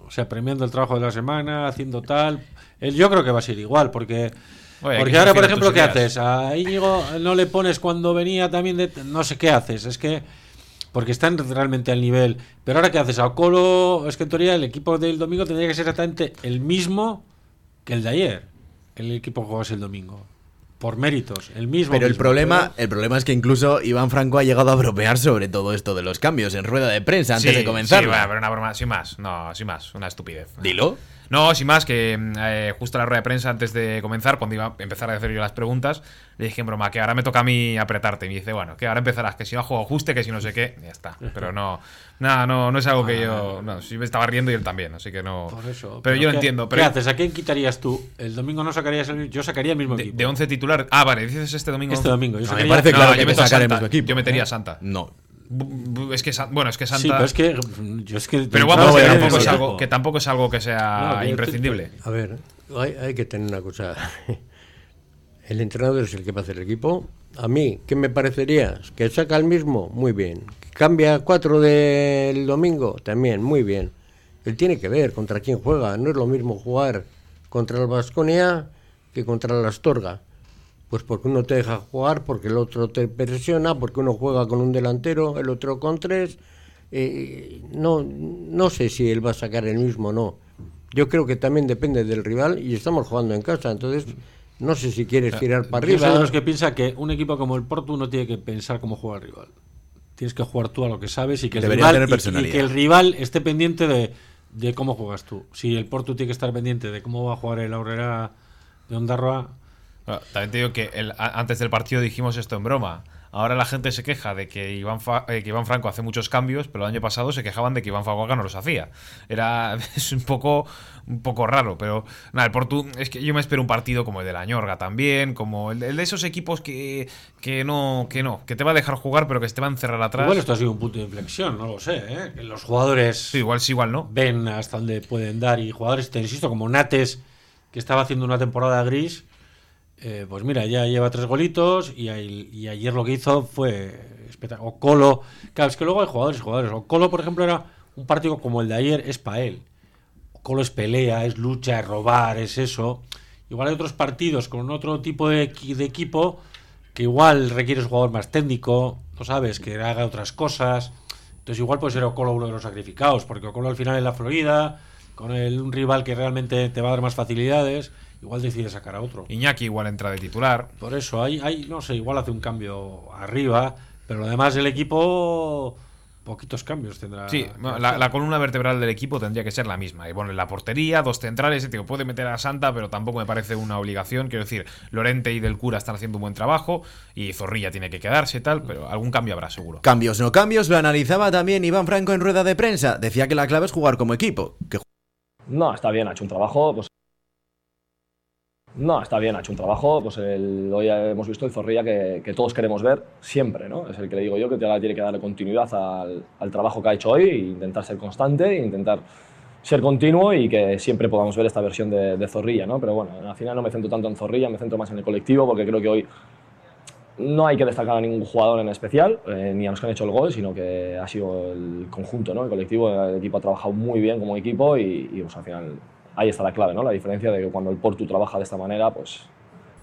O sea, premiando el trabajo de la semana, haciendo tal. Él, yo creo que va a ser igual, porque. Oye, porque que ahora, por ejemplo, ¿qué ideas. haces? A Íñigo no le pones cuando venía también de. No sé qué haces. Es que. Porque están realmente al nivel. Pero ahora, ¿qué haces? A Ocolo, es que en teoría el equipo del domingo tendría que ser exactamente el mismo que el de ayer. El equipo que jugase el domingo. Por méritos, el mismo. Pero el mismo, problema, pero- el problema es que incluso Iván Franco ha llegado a bromear sobre todo esto de los cambios en rueda de prensa antes Sí, de comenzar. Sí, bueno, pero una broma, sin más. No, sin más, una estupidez. Dilo. No, sin más, que mm, eh, justo en la rueda de prensa antes de comenzar, cuando iba a empezar a hacer yo las preguntas, le dije en broma que ahora me toca a mí apretarte. Y me dice, bueno, que ahora empezarás, que si no juego ajuste, que si no sé qué, ya está. Pero no, nada, no, no es algo que yo. No, sí me estaba riendo y él también, así que no. Por eso. Pero, yo lo ¿qué- entiendo. ¿Qué Pero haces? ¿A quién quitarías tú? El domingo no sacarías el Yo sacaría el mismo de, equipo. de 11 titular. Ah, vale, dices este domingo. Este domingo. Yo A mí me sacaría- parece No, claro yo que te a sacar el mismo equipo. Yo metería a Santa. No. Es que, bueno, es que Santa. Sí, pero es que. Yo es que Pero de vamos, entrada que no, tampoco, no, es algo, que tampoco es algo que sea imprescindible. A ver, hay, hay que tener una cosa. El entrenador es el que va a hacer el equipo. A mí, ¿qué me parecería? Que saca el mismo, muy bien. Que cambia cuatro del domingo, también, muy bien. Él tiene que ver contra quién juega. No es lo mismo jugar contra el Vasconia que contra el Astorga. Pues porque uno te deja jugar, porque el otro te presiona, porque uno juega con un delantero, el otro con tres. Eh, no, no sé si él va a sacar el mismo o no. Yo creo que también depende del rival y estamos jugando en casa, entonces no sé si quieres tirar para Yo soy arriba. de los que piensa que un equipo como el Porto no tiene que pensar cómo juega el rival. Tienes que jugar tú a lo que sabes y que el, Debería rival, tener y- y, personalidad. que el rival esté pendiente de, de cómo juegas tú. Si el Porto tiene que estar pendiente de cómo va a jugar el Aurrera de Ondarroa, Bueno, también te digo que el- antes del partido dijimos esto en broma. Ahora la gente se queja de que Iván, Fa- eh, que Iván Franco hace muchos cambios, pero el año pasado se quejaban de que Iván Faguaga no los hacía. Era es un poco un poco raro, pero nada, el Portu es que yo me espero un partido como el de la Ñorga también, como el de, el de esos equipos que, que no que no, que te va a dejar jugar pero que te va a encerrar atrás. Igual esto ha sido un punto de inflexión, no lo sé. ¿eh? Que los jugadores Sí, igual sí, igual no. ven hasta dónde pueden dar y jugadores, te insisto, como Nates, que estaba haciendo una temporada gris, eh, pues mira, ya lleva tres golitos y, ayer lo que hizo fue espectacular. O Colo, claro, es que luego hay jugadores y jugadores. O Colo, por ejemplo, era un partido como el de ayer, es para él. Colo es pelea, es lucha, es robar, es eso. Igual hay otros partidos con otro tipo de equipo que igual requiere un jugador más técnico, no sabes, que haga otras cosas. Entonces igual puede ser Ocolo uno de los sacrificados, porque Ocolo al final en la Florida, con el- un rival que realmente te va a dar más facilidades, igual decide sacar a otro. Iñaki igual entra de titular. Por eso, hay, hay, no sé, igual hace un cambio arriba, pero lo demás el equipo, poquitos cambios tendrá. Sí, bueno, la, la columna vertebral del equipo tendría que ser la misma. Y bueno, en la portería, dos centrales, tío, puede meter a Santa, pero tampoco me parece una obligación. Quiero decir, Lorente y Del Cura están haciendo un buen trabajo y Zorrilla tiene que quedarse y tal, pero algún cambio habrá seguro. Cambios no cambios, lo analizaba también Iván Franco en rueda de prensa. Decía que la clave es jugar como equipo, que No, está bien, ha hecho un trabajo. Pues... No, está bien, ha hecho un trabajo. Pues el- hoy hemos visto el Zorrilla que, que todos queremos ver siempre, ¿no? Es el que le digo yo que tiene que darle continuidad al, al trabajo que ha hecho hoy, e intentar ser constante, e intentar ser continuo y que siempre podamos ver esta versión de, de Zorrilla, ¿no? Pero bueno, al final no me centro tanto en Zorrilla, me centro más en el colectivo porque creo que hoy no hay que destacar a ningún jugador en especial, eh, ni a los que han hecho el gol, sino que ha sido el conjunto, ¿no? el colectivo, el equipo ha trabajado muy bien como equipo y, y, pues, al final ahí está la clave, ¿no? la diferencia de que cuando el Portu trabaja de esta manera, pues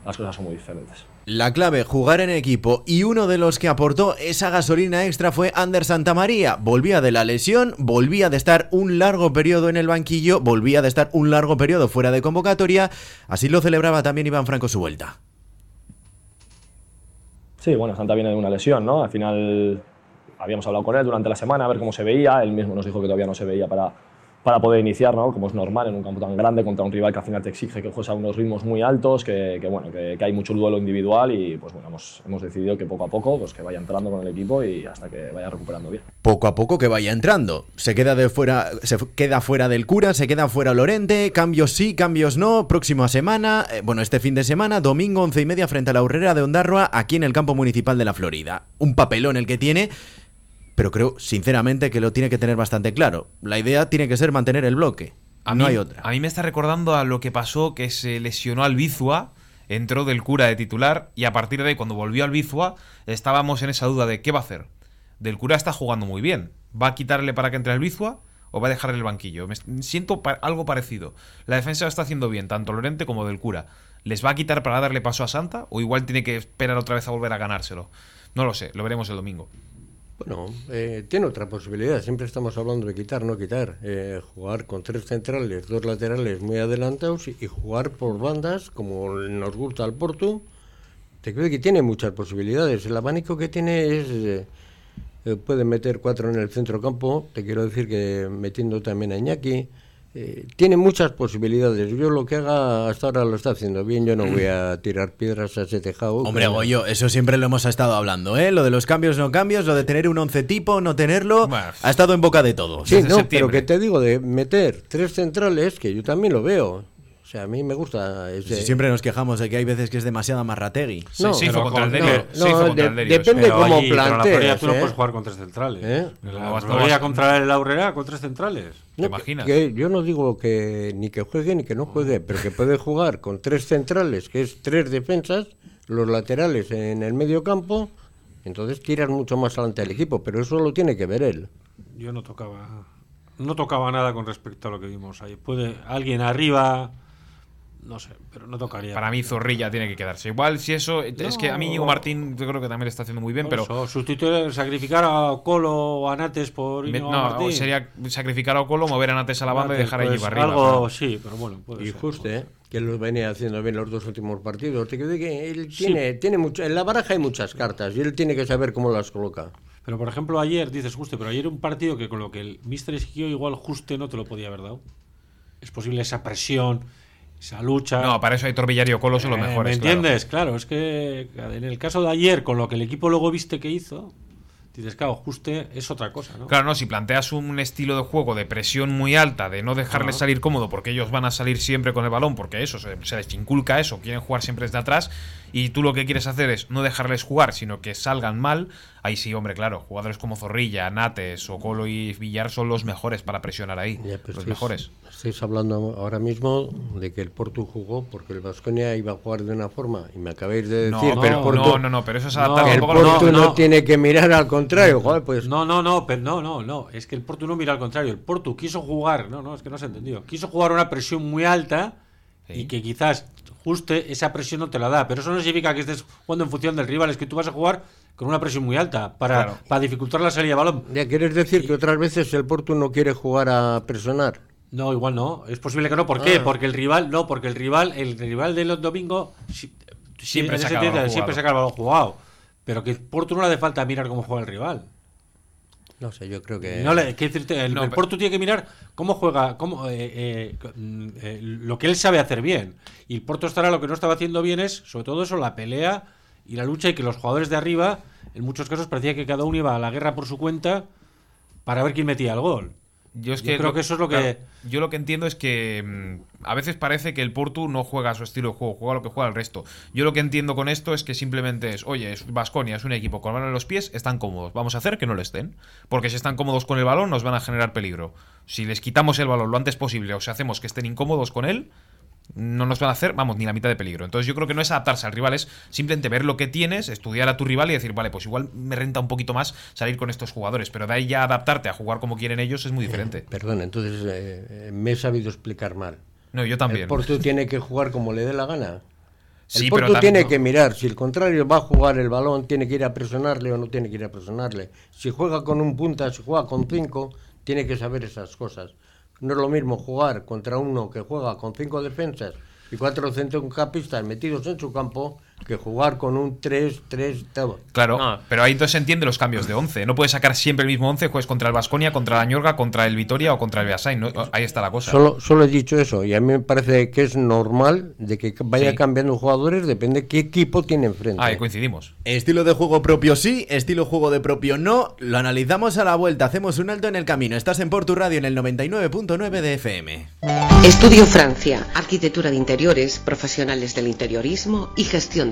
las cosas son muy diferentes. La clave, jugar en equipo, y uno de los que aportó esa gasolina extra fue Ander Santamaría. Volvía de la lesión, volvía de estar un largo periodo en el banquillo, volvía de estar un largo periodo fuera de convocatoria. Así lo celebraba también Iván Franco su vuelta. Sí, bueno, Santa viene de una lesión, ¿no? Al final habíamos hablado con él durante la semana a ver cómo se veía. Él mismo nos dijo que todavía no se veía para, para poder iniciar, ¿no? Como es normal en un campo tan grande contra un rival que al final te exige que juegues a unos ritmos muy altos, que, bueno, que, hay mucho duelo individual y pues bueno, hemos, hemos decidido que poco a poco pues que vaya entrando con el equipo y hasta que vaya recuperando bien. Poco a poco que vaya entrando. Se queda de fuera, se queda fuera del cura, se queda fuera Lorente, cambios sí, cambios no. Próxima semana, eh, bueno, este fin de semana, domingo once y media frente a la Urrera de Ondarroa, aquí en el campo municipal de la Florida. Un papelón el que tiene, pero creo sinceramente que lo tiene que tener bastante claro. La idea tiene que ser mantener el bloque. A no mí- hay otra. A mí me está recordando a lo que pasó que se lesionó al Bizua, entró del cura de titular y a partir de ahí, cuando volvió al Bizua, estábamos en esa duda de qué va a hacer. Del cura está jugando muy bien. ¿Va a quitarle para que entre al Bizua o va a dejarle el banquillo? Me siento pa- algo parecido. La defensa lo está haciendo bien, tanto Lorente como del cura. ¿Les va a quitar para darle paso a Santa o igual tiene que esperar otra vez a volver a ganárselo? No lo sé, lo veremos el domingo. Bueno, eh, tiene otra posibilidad. Siempre estamos hablando de quitar, no quitar. Eh, jugar con tres centrales, dos laterales muy adelantados y, jugar por bandas, como nos gusta al Porto. Te creo que tiene muchas posibilidades. El abanico que tiene es. eh, eh, puede meter cuatro en el centro campo. Te quiero decir que metiendo también a Iñaki. Eh, tiene muchas posibilidades. Yo lo que haga hasta ahora lo está haciendo bien. Yo no voy a tirar piedras a ese tejado. Hombre, pero- Goyo, eso siempre lo hemos estado hablando, ¿eh? Lo de los cambios no cambios, lo de tener un once tipo, no tenerlo, Bueno. ha estado en boca de todos. Sí, no, pero que te digo de meter tres centrales, que yo también lo veo. Sea, a mí me gusta ese... Si siempre nos quejamos de que hay veces que es demasiada marrategui. Sí, No, hizo pero contra el no, no, contra de- el depende Pero cómo allí, pero en la plantees, Florida tú no ¿eh? puedes jugar con tres centrales. ¿Eh? La vas- contra el Aurrera con tres centrales. ¿Te imaginas? que yo no digo que ni que juegue ni que no juegue, pero que puede jugar con tres centrales, que es tres defensas, los laterales en el medio campo, entonces tiras mucho más adelante al equipo, pero eso lo tiene que ver él. Yo no tocaba no tocaba nada con respecto a lo que vimos ahí. Puede alguien arriba, no sé, pero no tocaría. Para mí Zorrilla tiene que quedarse. Igual si eso... Es que a mí Íñigo Martín yo creo que también lo está haciendo muy bien, pero... Eso, sustituir, sacrificar a Colo o a Nates por Íñigo no, Martín. sería sacrificar a Ocolo, mover a Nates a la banda y Nates, dejar a pues, Íñigo arriba. Algo, pero- sí, pero bueno, puede Y ser. justo, ¿eh? que lo venía haciendo bien los dos últimos partidos. Te que él tiene, tiene mucho, en la baraja hay muchas cartas y él tiene que saber cómo las coloca. Pero por ejemplo, ayer, dices Juste, pero ayer un partido que con lo que el Mister exigió, igual Juste no te lo podía haber dado. Es posible esa presión, esa lucha. No, para eso hay Torbillario Colo son los Eh, mejores. ¿Me entiendes? Claro. es que en el caso de ayer, con lo que el equipo luego viste que hizo, dices, claro, Juste es otra cosa, ¿no? Claro, no, si planteas un estilo de juego de presión muy alta, de no dejarles salir cómodo porque ellos van a salir siempre con el balón, porque eso, se, se les inculca eso, quieren jugar siempre desde atrás, y tú lo que quieres hacer es no dejarles jugar, sino que salgan mal, ahí sí, hombre, claro, jugadores como Zorrilla, Nates o Colo y Villar son los mejores para presionar ahí, Ya, pero los estáis- mejores. Estáis hablando ahora mismo de que el Porto jugó porque el Vasconia iba a jugar de una forma y me acabáis de No, decir no, Porto, no, no, no, pero eso es adaptar No, un el poco a lo Porto no, no. tiene que mirar al contrario, joder, pues No, no, no, pero no, no, no. Es que el Porto no mira al contrario. El Porto quiso jugar, no, no, es que no se ha entendido. Quiso jugar una presión muy alta Sí. y que quizás juste esa presión no te la da. Pero eso no significa que estés jugando en función del rival, es que tú vas a jugar con una presión muy alta para, Claro. para dificultar la salida de balón. ya quieres decir que otras veces el Porto no quiere jugar a personar. No, igual no. Es posible que no. ¿Por qué? Ah. Porque el rival, no, porque el rival, el rival de los domingos si- si- Siempre siempre jugado. saca el balón jugado. Pero que Porto no le hace falta mirar cómo juega el rival. No sé, yo creo que No le, el, No, el pero- Porto tiene que mirar cómo juega, cómo, eh, eh, eh, lo que él sabe hacer bien. Y el Porto estará lo que no estaba haciendo bien es, sobre todo eso, la pelea y la lucha y que los jugadores de arriba, en muchos casos parecía que cada uno iba a la guerra por su cuenta para ver quién metía el gol. Yo, es Yo creo lo- que eso es lo que- yo lo que entiendo es que mm, a veces parece que el Porto no juega a su estilo de juego, juega lo que juega el resto. Yo lo que entiendo con esto es que simplemente es, oye, es Vasconia es un equipo con balón en los pies, están cómodos. Vamos a hacer que no lo estén. Porque si están cómodos con el balón, nos van a generar peligro. Si les quitamos el balón lo antes posible o si hacemos que estén incómodos con él, no nos van a hacer, vamos, ni la mitad de peligro. Entonces yo creo que no es adaptarse al rival, es simplemente ver lo que tienes, estudiar a tu rival y decir, vale, pues igual me renta un poquito más salir con estos jugadores, pero de ahí ya adaptarte a jugar como quieren ellos es muy diferente. Perdón, entonces eh, eh, me he sabido explicar mal. No, yo también. El Porto tiene que jugar como le dé la gana. Sí, el pero Porto también- tiene que mirar, si el contrario va a jugar el balón, tiene que ir a presionarle o no tiene que ir a presionarle. Si juega con un punta, si juega con cinco, tiene que saber esas cosas. No es lo mismo jugar contra uno que juega con cinco defensas y cuatro centrocampistas metidos en su campo que jugar con un 3-3 todo. Claro, No. pero ahí entonces se entiende los cambios de 11. No puedes sacar siempre el mismo 11, juegues contra el Vasconia, contra la Ñorga, contra el Vitoria o contra el Beasain. ¿no? Ahí está la cosa. Solo, solo he dicho eso y a mí me parece que es normal de que vaya Sí. cambiando jugadores, depende qué equipo tiene enfrente. Ah, ahí coincidimos. Estilo de juego propio sí, estilo juego de propio no. Lo analizamos a la vuelta, hacemos un alto en el camino. Estás en Portu Radio en el 99.9 de FM. Estudio Francia, arquitectura de interiores, profesionales del interiorismo y gestión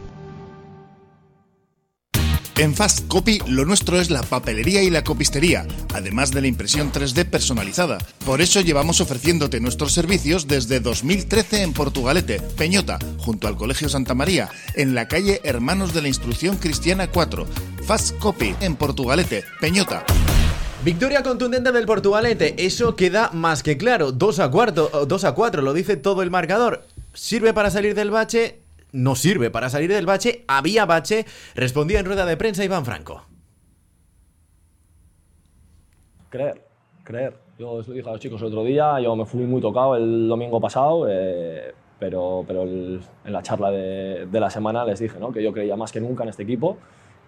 En Fast Copy lo nuestro es la papelería y la copistería, además de la impresión 3D personalizada. Por eso llevamos ofreciéndote nuestros servicios desde 2013 en Portugalete, Peñota, junto al Colegio Santa María, en la calle Hermanos de la Instrucción Cristiana 4. Fast Copy en Portugalete, Peñota. Victoria contundente del Portugalete, eso queda más que claro. 2 a, cuarto, 2 a 4, lo dice todo el marcador. ¿Sirve para salir del bache? No sirve para salir del bache. Había bache, respondía en rueda de prensa Iván Franco. Creer, creer. Yo os lo dije a los chicos el otro día, yo me fui muy tocado el domingo pasado, eh, pero, pero en la charla de, de la semana les dije ¿no? que yo creía más que nunca en este equipo,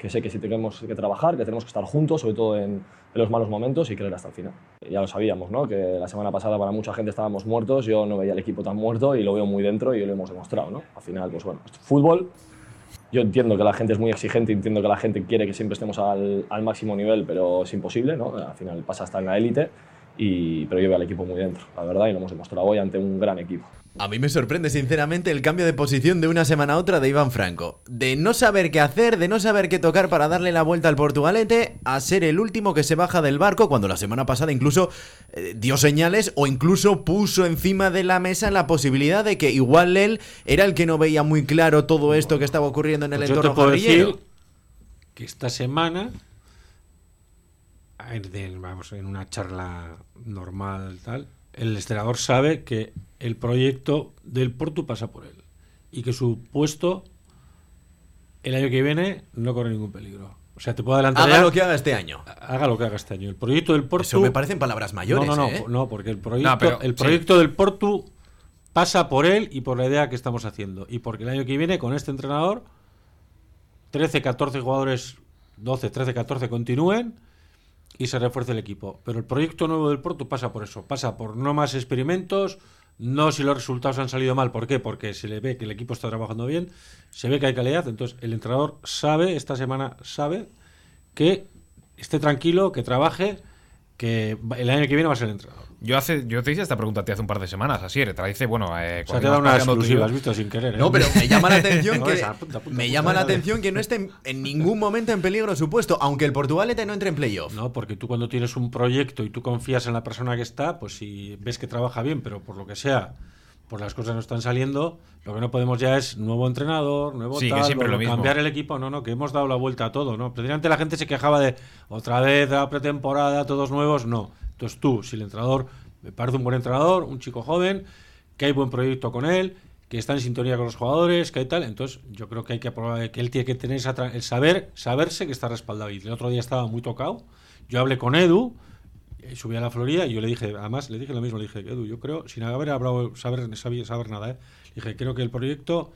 que sé que sí tenemos que trabajar, que tenemos que estar juntos, sobre todo en, en los malos momentos y creer hasta el final. Ya lo sabíamos, ¿no? que la semana pasada para mucha gente estábamos muertos, yo no veía el equipo tan muerto y lo veo muy dentro y lo hemos demostrado. ¿no? Al final, pues bueno, fútbol, yo entiendo que la gente es muy exigente, entiendo que la gente quiere que siempre estemos al, al máximo nivel, pero es imposible, ¿no? Al final pasa hasta en la élite, y, pero yo veo al equipo muy dentro, la verdad, y lo hemos demostrado hoy ante un gran equipo. A mí me sorprende sinceramente el cambio de posición de una semana a otra de Iván Franco. De no saber qué hacer, de no saber qué tocar para darle la vuelta al Portugalete, a ser el último que se baja del barco cuando la semana pasada incluso eh, dio señales o incluso puso encima de la mesa la posibilidad de que igual él era el que no veía muy claro todo esto que estaba ocurriendo en el Pues yo te entorno puedo decir que esta semana, de- vamos, en una charla normal tal, el entrenador sabe que el proyecto del Porto pasa por él y que su puesto el año que viene no corre ningún peligro. O sea, te puedo adelantar. Haga ya- lo que haga este año. haga lo que haga este año. El proyecto del Portu. Eso me parecen palabras mayores, no, no, no, ¿eh? no, porque el proyecto, No, pero- el sí. proyecto del Portu pasa por él y por la idea que estamos haciendo. Y porque el año que viene, con este entrenador, 13, 14 jugadores, 12, 13, 14 continúen y se refuerce el equipo. Pero el proyecto nuevo del Porto pasa por eso, pasa por no más experimentos, no si los resultados han salido mal. ¿Por qué? Porque se le ve que el equipo está trabajando bien, se ve que hay calidad, entonces el entrenador sabe, esta semana sabe, que esté tranquilo, que trabaje, que el año que viene va a ser el entrenador. Yo, hace, yo te hice esta pregunta te hace un par de semanas, así, te la hice, bueno, eh, O sea, te da una exclusiva, has visto sin querer. ¿eh? No, pero me llama la atención No, que apunta, me llama la atención que no esté en, en ningún momento en peligro su puesto, aunque el Portugalete no entre en playoff. No, porque tú cuando tienes un proyecto y tú confías en la persona que está, pues si ves que trabaja bien, pero por lo que sea, pues las cosas no están saliendo, lo que no podemos ya es nuevo entrenador, nuevo Sí, que tal, siempre o lo mismo. cambiar el equipo, no, no, que hemos dado la vuelta a todo, ¿no? Precisamente la gente se quejaba de otra vez la pretemporada, todos nuevos, no. Entonces tú, si el entrenador me parece un buen entrenador, un chico joven, que hay buen proyecto con él, que está en sintonía con los jugadores, que hay tal, entonces yo creo que hay que que él tiene que tener esa el saber, saberse que está respaldado. Y el otro día estaba muy tocado. Yo hablé con Edu, eh, subí a la Florida y yo le dije, además le dije lo mismo, le dije, Edu, yo creo, sin haber hablado, saber, saber, saber nada, ¿eh? le dije, creo que el proyecto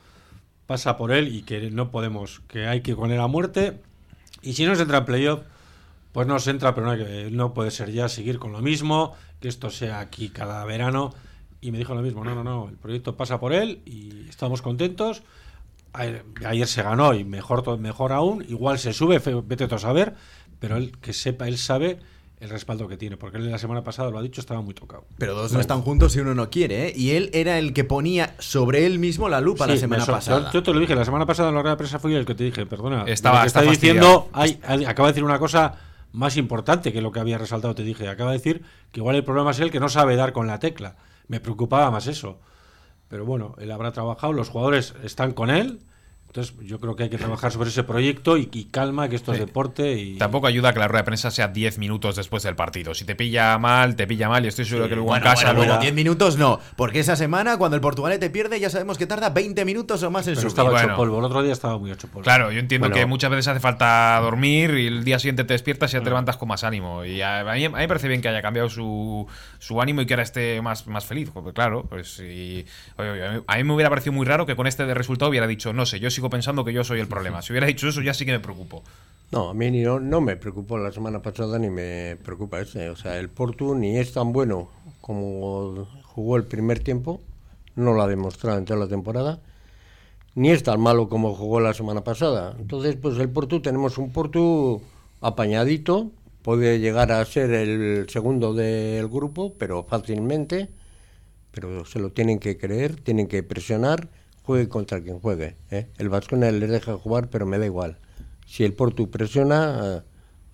pasa por él y que no podemos, que hay que con él a muerte. Y si no se entra en playoff, pues no se entra, pero no, hay que- no puede ser ya seguir con lo mismo, que esto sea aquí cada verano. Y me dijo lo mismo, no, no, no, el proyecto pasa por él y estamos contentos. Ayer, ayer se ganó y mejor, mejor aún, igual se sube, fe- vete tú a saber, pero él que sepa, él sabe el respaldo que tiene, porque él la semana pasada lo ha dicho, estaba muy tocado. Pero dos no están juntos si uno no quiere, ¿eh? Y él era el que ponía sobre él mismo la lupa la Sí, semana me so- pasada. Yo, yo te lo dije, la semana pasada en la rueda de prensa fui el que te dije, perdona. Estaba- está diciendo, hay, hay- acaba de decir una cosa más importante que lo que había resaltado, te dije. Acaba de decir que igual el problema es él que no sabe dar con la tecla. Me preocupaba más eso. Pero bueno, él habrá trabajado, los jugadores están con él. Entonces yo creo que hay que trabajar sobre ese proyecto y, y calma, que esto es deporte y... Tampoco ayuda que la rueda de prensa sea 10 minutos después del partido. Si te pilla mal, te pilla mal y estoy seguro que luego Bueno, en casa bueno, bueno, luego- 10 minutos no, porque esa semana cuando el Portugalete pierde ya sabemos que tarda 20 minutos o más en subir. estaba bueno. hecho polvo, el otro día estaba muy hecho polvo. Claro, yo entiendo Bueno. que muchas veces hace falta dormir y el día siguiente te despiertas y ya te levantas con más ánimo. Y a, a mí, a mí me parece bien que haya cambiado su, su ánimo y que ahora esté más, más feliz. Porque claro, pues y- oye, oye, a mí- a mí me hubiera parecido muy raro que con este de resultado hubiera dicho, no sé, yo sigo pensando que yo soy el problema. Si hubiera dicho eso, ya sí que me preocupo. No, a mí no, no me preocupó la semana pasada ni me preocupa este. O sea, el Porto ni es tan bueno como jugó el primer tiempo, no lo ha demostrado en toda la temporada, ni es tan malo como jugó la semana pasada. Entonces, pues el Porto, tenemos un Porto apañadito, puede llegar a ser el segundo del grupo, pero fácilmente, pero se lo tienen que creer, tienen que presionar, juegue contra quien juegue. ¿eh? El Vasconia les deja jugar, pero me da igual. Si el Porto presiona, eh,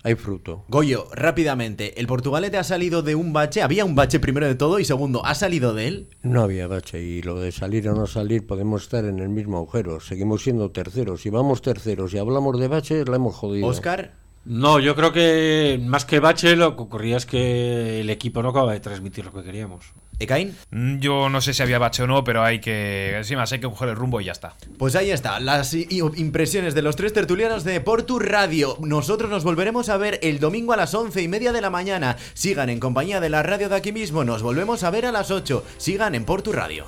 hay fruto. Goyo, rápidamente, el Portugalete ha salido de un bache, había un bache primero de todo y segundo, ¿ha salido de él? No había bache y lo de salir o no salir podemos estar en el mismo agujero. Seguimos siendo terceros. Si vamos terceros y hablamos de bache, la hemos jodido. Oscar, No, yo creo que más que bache lo que ocurría es que el equipo no acaba de transmitir lo que queríamos. Ekain. Mm, Yo no sé si había bache o no, pero hay que. Más hay que coger el rumbo y ya está. Pues ahí está, las impresiones de los tres tertulianos de Portu Radio. Nosotros nos volveremos a ver el domingo a las once y media de la mañana. Sigan en compañía de la radio de aquí mismo, nos volvemos a ver a las 8. Sigan en Portu Radio.